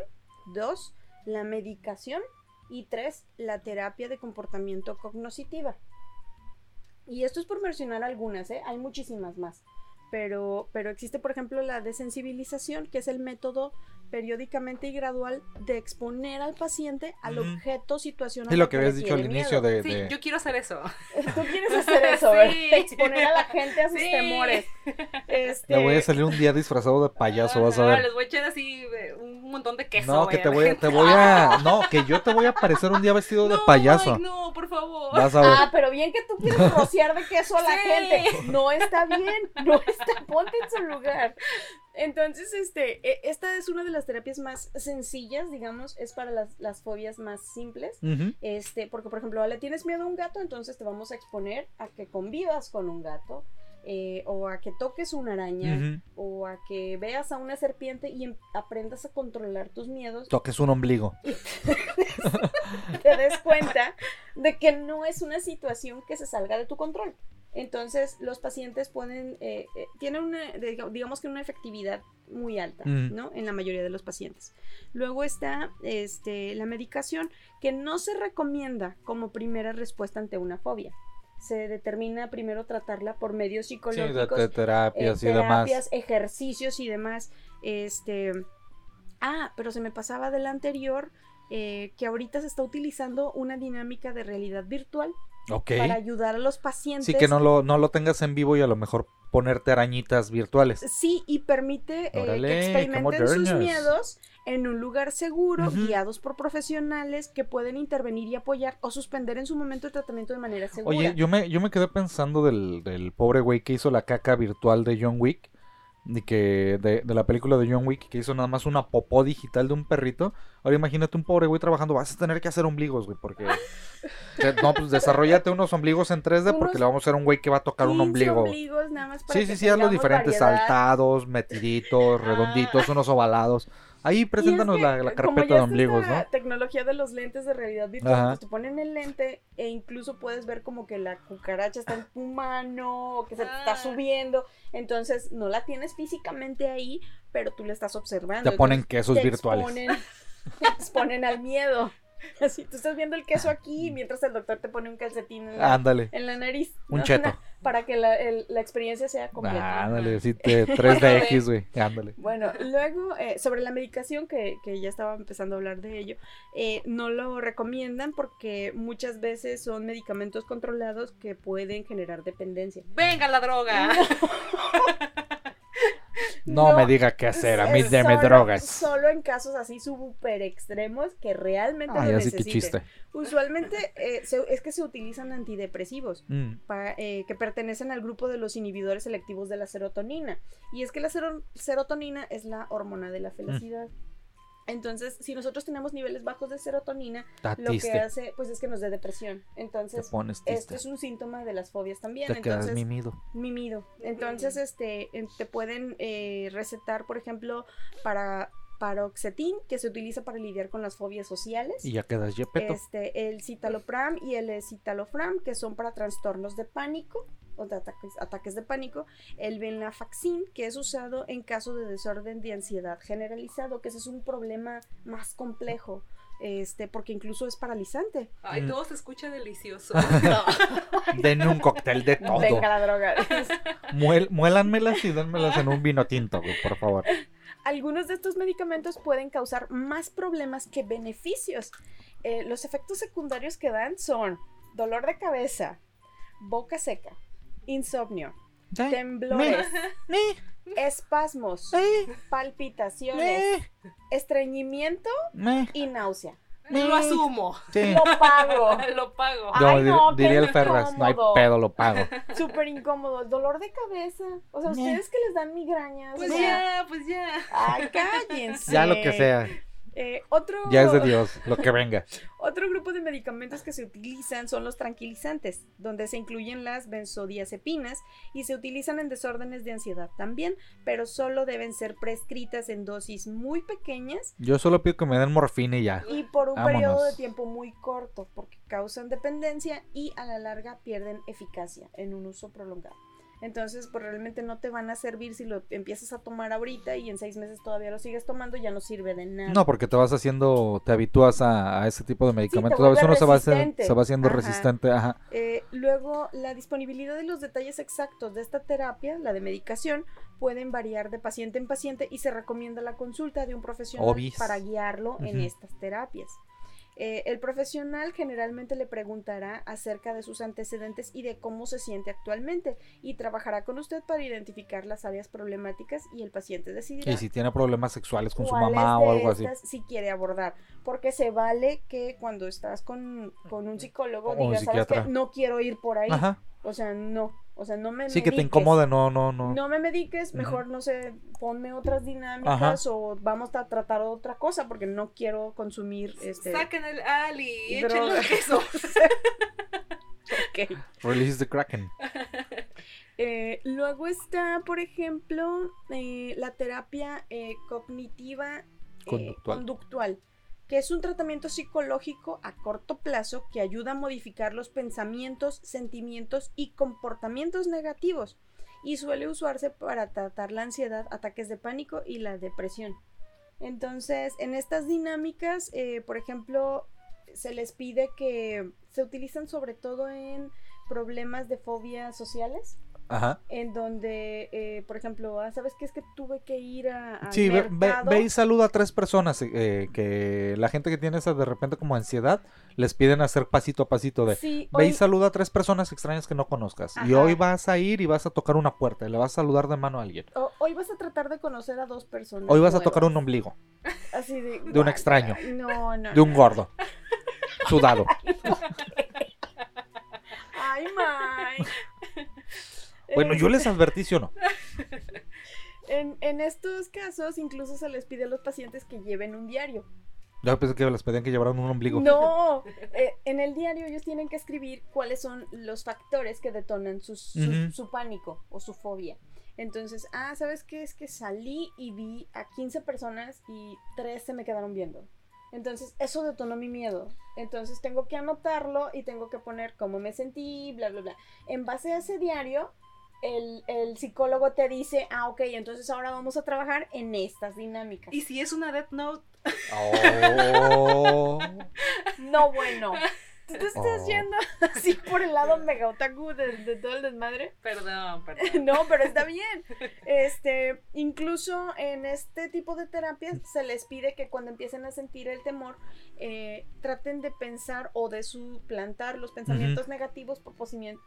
dos, la medicación y tres, la terapia de comportamiento cognoscitiva. Y esto es por mencionar algunas, ¿eh? hay muchísimas más. Pero, pero existe, por ejemplo, la desensibilización, que es el método periódicamente y gradual de exponer al paciente al objeto, situación. a Sí, lo que habías dicho al inicio de, Sí, yo quiero hacer eso. Tú quieres hacer eso, ¿verdad? Sí. Exponer a la gente a sus Sí. temores. Este, Le voy a salir un día disfrazado de payaso, vas a ver. Les voy a echar así eh, un montón de queso. No, que te voy, te voy a... No, que yo te voy a aparecer un día vestido de No, payaso. No, por favor. Vas a ver. Ah, pero bien que tú quieres rociar de queso a la Sí. gente. No está bien, no está, ponte en su lugar. Entonces, este, e- esta es una de las terapias más sencillas, digamos, es para las, las fobias más simples. Este, porque por ejemplo, le tienes miedo a un gato, entonces te vamos a exponer a que convivas con un gato, eh, o a que toques una araña, o a que veas a una serpiente y em- aprendas a controlar tus miedos Toques un ombligo. te des cuenta de que no es una situación que se salga de tu control. Entonces, los pacientes pueden, eh, eh, tienen una, diga- digamos que una efectividad muy alta, Mm. ¿no? En la mayoría de los pacientes. Luego está este, la medicación, que no se recomienda como primera respuesta ante una fobia. se determina primero tratarla por medios Sí, psicológicos, eh, terapias y demás. terapias, ejercicios y demás. Este, ah, pero se me pasaba del anterior eh, que ahorita se está utilizando una dinámica de realidad virtual Para ayudar a los pacientes. Sí, que no lo, no lo tengas en vivo y a lo mejor ponerte arañitas virtuales. Sí, y permite eh, que experimenten sus miedos en un lugar seguro, guiados por profesionales que pueden intervenir y apoyar o suspender en su momento el tratamiento de manera segura. Oye, yo me, yo me quedé pensando del, del pobre güey que hizo la caca virtual de John Wick. Y que de, de la película de John Wick que hizo nada más una popó digital de un perrito. Ahora imagínate un pobre güey trabajando. Vas a tener que hacer ombligos, güey. Porque. que- no, pues desarrollate unos ombligos en 3D porque le vamos a hacer un güey que va a tocar un 15 ombligo. ombligos nada más para Sí, sí, sí, hazlo tengamos diferentes. variedad. Saltados, metiditos, Ah. redonditos, unos ovalados. Ahí preséntanos que, la, la carpeta de ombligos, ¿no? tecnología de los lentes de realidad virtual, Ajá. pues te ponen el lente e incluso puedes ver como que la cucaracha está en tu mano o que se te está Ah. subiendo. Entonces no la tienes físicamente ahí, pero tú la estás observando. Te ponen Entonces, quesos te virtuales. exponen- te exponen al miedo. Así, tú estás viendo el queso aquí mientras el doctor te pone un calcetín en la, Ándale. en la nariz. Un ¿no? cheto. Para que la, el- la experiencia sea completa. Ándale, sí, te- 3DX, güey. Ándale. Bueno, luego eh, sobre la medicación, que, que ya estaba empezando a hablar de ello, eh, no lo recomiendan porque muchas veces son medicamentos controlados que pueden generar dependencia. Venga la droga. No, me diga qué hacer, a mí Es deme solo- drogas. Solo en casos así súper extremos que realmente Ay, lo así que necesiten. chiste. Usualmente eh, se- es que se utilizan antidepresivos. Mm. eh, que pertenecen al grupo de los inhibidores selectivos de la serotonina. Y es que la sero- serotonina es la hormona de la Mm. Entonces, si nosotros tenemos niveles bajos de serotonina, lo que hace pues es que nos dé depresión. Entonces, esto es un síntoma de las fobias también. Te quedas Entonces, mimido. mimido. Entonces, este, te pueden eh, recetar, por ejemplo, para paroxetín, que se utiliza para lidiar con las fobias sociales. Y ya quedas yepeto. Este, el citalopram y el escitalopram, que son para trastornos de pánico o de ataques, ataques de pánico. El venlafaxin, que es usado en caso de desorden de ansiedad generalizado, que ese es un problema más complejo, este, porque incluso es paralizante. Ay, Mm. todo se escucha delicioso. Denme un cóctel de todo. Venga la droga. Muel- muélanmelas y denmelas en un vino tinto, por favor. Algunos de estos medicamentos pueden causar más problemas que beneficios. Eh, los efectos secundarios que dan son dolor de cabeza, boca seca, insomnio, temblores, espasmos, palpitaciones, estreñimiento y náusea. Lo asumo. sí. Lo pago. Lo pago. Ay, no, qué diría el Ferras, no hay pedo, lo pago. Súper incómodo. Dolor de cabeza. O sea, ustedes que les dan migrañas. Pues o sea, ya, pues ya. Ay, cállense. Ya lo que sea, Eh, otro, ya es de Dios, lo que venga. Otro grupo de medicamentos que se utilizan son los tranquilizantes, donde se incluyen las benzodiazepinas y se utilizan en desórdenes de ansiedad también, pero solo deben ser prescritas en dosis muy pequeñas Yo solo pido que me den morfina y ya. y por un Vámonos. periodo de tiempo muy corto, porque causan dependencia y a la larga pierden eficacia en un uso prolongado. Entonces, pues realmente no te van a servir si lo empiezas a tomar ahorita y en seis meses todavía lo sigues tomando, ya no sirve de nada. No, porque te vas haciendo, te habitúas a, a ese tipo de medicamentos. a vuelve veces uno se va, hacer- se va haciendo Ajá. resistente. Ajá. Eh, luego, la disponibilidad de los detalles exactos de esta terapia, la de medicación, pueden variar de paciente en paciente y se recomienda la consulta de un profesional Obis. para guiarlo en estas terapias. Eh, el profesional generalmente le preguntará acerca de sus antecedentes y de cómo se siente actualmente y trabajará con usted para identificar las áreas problemáticas y el paciente decidirá Y si tiene problemas sexuales con su mamá o algo así. si quiere abordar. Porque se vale que cuando estás con, con un psicólogo O un digas, ¿sabes qué? No quiero ir por ahí. Ajá. O sea, no. O sea, no me Sí, que te mediques. incomode, no, no, no. No me mediques, mejor, no sé, ponme otras dinámicas Ajá. o vamos a tratar otra cosa porque no quiero consumir este... Saquen el Ali échenle queso. Ok. Release the Kraken. Eh, luego está, por ejemplo, eh, la terapia eh, cognitiva eh, Conductual. conductual, es un tratamiento psicológico a corto plazo que ayuda a modificar los pensamientos, sentimientos y comportamientos negativos y suele usarse para tratar la ansiedad, ataques de pánico y la depresión. Entonces, en estas dinámicas, eh, por ejemplo, se les pide que se utilizan sobre todo en problemas de fobias sociales, Ajá. en donde, eh, por ejemplo, ah, ¿sabes qué? Es que tuve que ir a, al Sí, ve, ve- mercado. ve y saluda a tres personas eh, que la gente que tiene esa de repente como ansiedad les piden hacer pasito a pasito de Sí, ve y saluda a tres personas extrañas que no conozcas y hoy vas a ir y vas a tocar una puerta y le vas a saludar de mano a alguien. o- hoy vas a tratar de conocer a dos personas. Hoy vas a tocar un ombligo Así de, de un extraño, No, no. de un gordo, sudado. Ay, Mike. Bueno, yo les advertí, ¿sí o no? En, en estos casos, incluso se les pide a los pacientes que lleven un diario. Yo pensé que les pedían que llevaran un ombligo. No, eh, en el diario ellos tienen que escribir cuáles son los factores que detonan su, Ujú. su pánico o su fobia. Entonces, ah, ¿sabes qué? Es que salí y vi a 15 personas y 3 se me quedaron viendo. Entonces, eso detonó mi miedo. Entonces, tengo que anotarlo y tengo que poner cómo me sentí, bla, bla, bla. En base a ese diario, el, el psicólogo te dice, ah, ok, entonces ahora vamos a trabajar en estas dinámicas. Y si es una Death Note, Oh. No, bueno. ¿Tú te estás Oh. yendo así por el lado mega otaku de, de todo el desmadre? perdón, perdón. No, pero está bien. Este, incluso en este tipo de terapias se les pide que cuando empiecen a sentir el temor, eh, traten de pensar o de suplantar los pensamientos negativos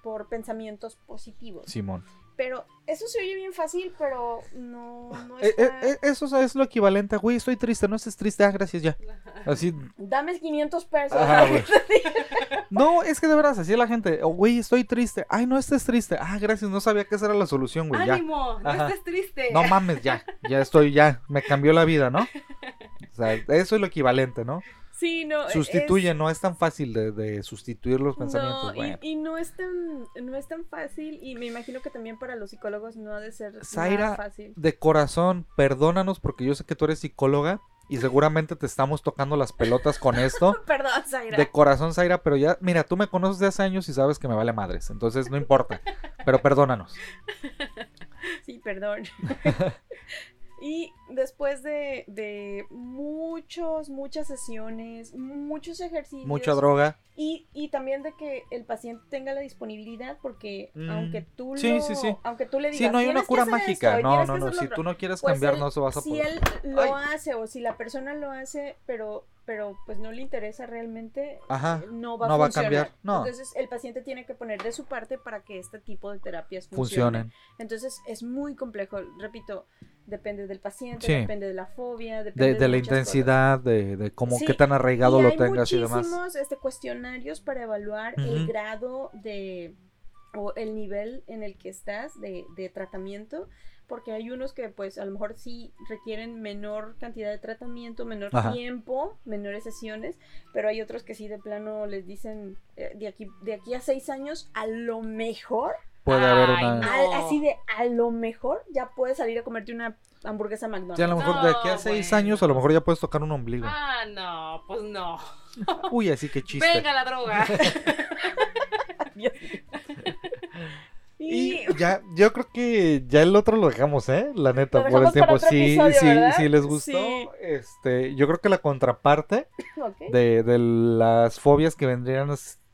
por pensamientos positivos. Simón. Pero eso se oye bien fácil, pero no, no Eh, está... eh, eh, eso es lo equivalente a, güey, estoy triste, no estés triste, ah, gracias ya. Así, Dame 500 pesos. Ajá, no, es que de veras, así la gente, oh, güey, estoy triste, ay, no estés triste, ah, gracias, no sabía que esa era la solución, güey, ya. ¡Ánimo! No Ajá. estés triste. No mames, ya, ya estoy, ya, me cambió la vida, ¿no? O sea, eso es lo equivalente, ¿no? Sí, no. es- Sustituye, no es tan fácil de, de sustituir los pensamientos, No, y- no es tan no es tan fácil y me imagino que también para los psicólogos no ha de ser Zaira, nada fácil. De corazón, perdónanos porque yo sé que tú eres psicóloga y seguramente te estamos tocando las pelotas con esto. Perdón, Zaira. De corazón, Zaira, pero ya, mira, tú me conoces de hace años y sabes que me vale madres, entonces no importa, pero perdónanos. Sí, perdón. y después de, de muchos, muchas sesiones, muchos ejercicios. Mucha droga. Y, y también de que el paciente tenga la disponibilidad, porque Mm. aunque tú Sí, lo- sí, sí. aunque tú le digas, Sí, no hay una "Tienes que cura mágica. No, no, no. Si otro", tú no quieres Pues cambiar, él- no se vas a si poder. él lo Ay. hace o si la persona lo hace, pero pero pues no le interesa realmente, Ajá, eh, no va, no va a cambiar, no. Entonces el paciente tiene que poner de su parte para que este tipo de terapias funcionen. Funcionen. Entonces es muy complejo, repito, depende del paciente, Sí. depende de la fobia, depende De, de, de la muchas cosas. intensidad, de, de cómo, Sí, qué tan arraigado y lo hay tengas y demás. muchísimos este, cuestionarios para evaluar el Ujú. grado de o el nivel en el que estás de, de tratamiento, porque hay unos que pues a lo mejor sí requieren menor cantidad de tratamiento, menor Ajá. tiempo, menores sesiones, pero hay otros que sí de plano les dicen eh, de aquí de aquí a seis años a lo mejor, Puede haber una. no. al- así de a lo mejor ya puedes salir a comerte una hamburguesa McDonald's. Ya a lo mejor de aquí a seis bueno. años, a lo mejor ya puedes tocar un ombligo. Ah, no, pues no. Uy, así que chiste. Venga la droga. Y ya, yo creo que ya el otro lo dejamos, ¿eh? La neta, por el tiempo. Sí, episodio, sí, ¿verdad? sí les gustó. Sí. Este, yo creo que la contraparte de, de las fobias que vendrían,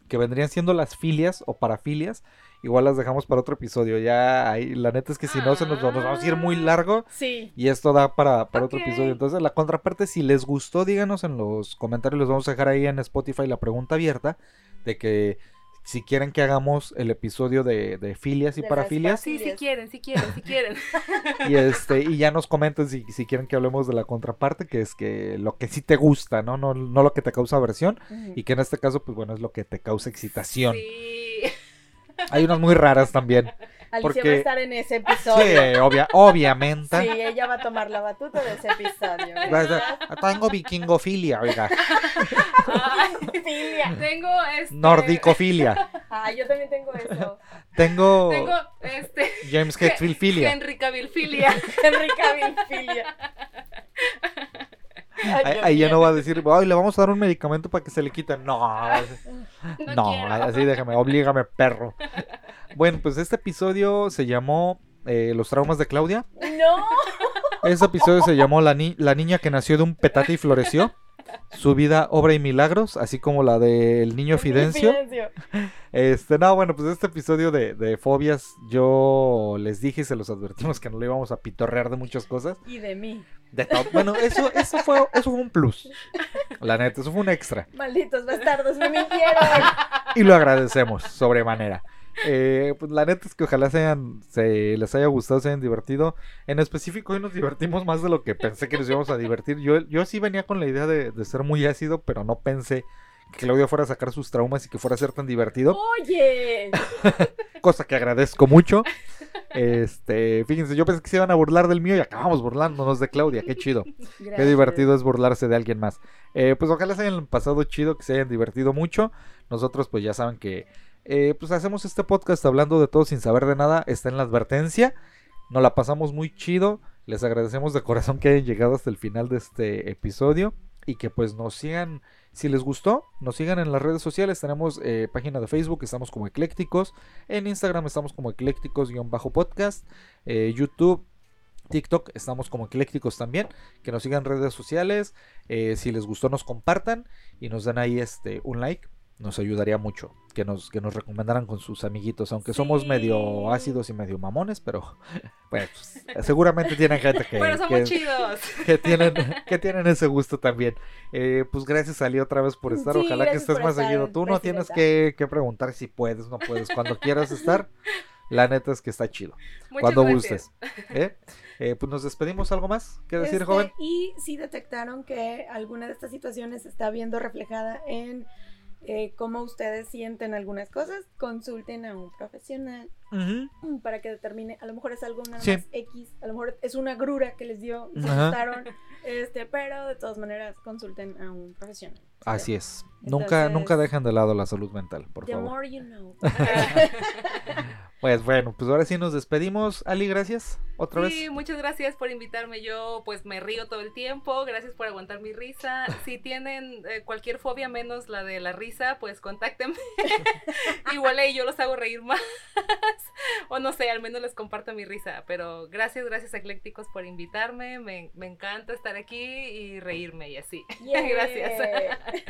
que vendrían siendo las filias o parafilias, igual las dejamos para otro episodio. Ya ahí, la neta es que si no se nos, nos vamos a ir muy largo. Sí. Y esto da para, para otro episodio. Entonces, la contraparte, si les gustó, díganos en los comentarios. Les vamos a dejar ahí en Spotify la pregunta abierta de que si quieren que hagamos el episodio de, de filias y De parafilias. Sí, sí Filias. quieren, sí quieren, sí quieren. Y este, y ya nos comenten si, si quieren que hablemos de la contraparte, que es que lo que sí te gusta, ¿no? No, no lo que te causa aversión. Y que en este caso, pues bueno, es lo que te causa excitación. Sí. Hay unas muy raras también. Alicia Porque- va a estar en ese Sí, episodio. obvia, obviamente. Sí, ella va a tomar la batuta de ese episodio. Ser, Tengo vikingofilia, oiga. Ay, Filia. tengo este. Nordicofilia. Ah, yo también tengo eso. Tengo, Tengo este. James Hetfield filia. Henry Cavill filia. Henry Cavill Filia. Ay, Ahí, ya no va a decir, ay, le vamos a dar un medicamento para que se le quite. No, No, así déjame, oblígame, perro. Bueno, pues este episodio se llamó eh, Los traumas de Claudia. No. Ese episodio se llamó La, ni- la niña que nació de un petate y floreció. su vida, obra y milagros, así como la del niño Fidencio. Fidencio. Este, no, bueno, pues este episodio de, de fobias, yo les dije y se los advertimos que no le íbamos a pitorrear de muchas cosas. Y de mí. De. Bueno, eso, eso fue, eso fue un plus. La neta, eso fue un extra. Malditos bastardos, me mintieron. Y lo agradecemos sobremanera. Eh, pues la neta es que ojalá se, hayan- se les haya gustado, se hayan divertido. En específico, hoy nos divertimos más de lo que pensé que nos íbamos a divertir. Yo, yo sí venía con la idea de, de ser muy ácido, pero no pensé que Claudia fuera a sacar sus traumas y que fuera a ser tan divertido. Oye. Cosa que agradezco mucho. Este, fíjense, yo pensé que se iban a burlar del mío y acabamos burlándonos de Claudia. Qué chido. Qué divertido es burlarse de alguien más. Eh, pues ojalá se hayan pasado chido, que se hayan divertido mucho. Nosotros pues ya saben que eh, pues hacemos este podcast hablando de todo sin saber de nada. Está en la advertencia. Nos la pasamos muy chido. Les agradecemos de corazón que hayan llegado hasta el final de este episodio. Y que pues nos sigan, si les gustó, nos sigan en las redes sociales. Tenemos eh, página de Facebook, estamos como eclécticos. En Instagram estamos como eclécticos-podcast. Eh, YouTube, TikTok, estamos como eclécticos también. Que nos sigan en redes sociales. eh, si les gustó, nos compartan y nos den ahí este un like. Nos ayudaría mucho que nos, que nos recomendaran con sus amiguitos. Aunque somos medio ácidos y medio mamones, pero pues, seguramente tienen gente que, Pero somos que- chidos. que tienen, que tienen ese gusto también. Eh, pues gracias Ali otra vez por estar. Sí, Ojalá que estés más estar, seguido. Tú no tienes que, que preguntar si puedes, no puedes. Cuando quieras estar, la neta es que está chido. Muchas cuando gracias. gustes. ¿eh? Eh, pues nos despedimos. ¿Algo más que decir, Este, joven? Y si detectaron que alguna de estas situaciones se está viendo reflejada en eh, cómo ustedes sienten algunas cosas, consulten a un profesional Mm, para que determine, a lo mejor es algo nada Sí. más X, a lo mejor es una grura que les dio se Ajá. asustaron, este, pero de todas maneras consulten a un profesional. Así es. Nunca, Entonces- nunca dejen de lado la salud mental, por The favor. more you know. Pues bueno, pues ahora sí nos despedimos. Ali, gracias. Otra Sí, vez. muchas gracias por invitarme. Yo pues me río todo el tiempo. Gracias por aguantar mi risa. Si tienen eh, cualquier fobia menos la de la risa, pues contáctenme. Igual ahí yo los hago reír más. o no sé, al menos les comparto mi risa. Pero gracias, gracias Eclécticos por invitarme. Me, me encanta estar aquí y reírme y así. Yeah. gracias.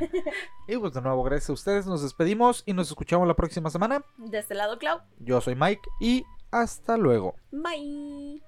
y pues de nuevo, gracias a ustedes. Nos despedimos y nos escuchamos la próxima semana. De este lado, Clau. Yo soy Mike y hasta luego. Bye.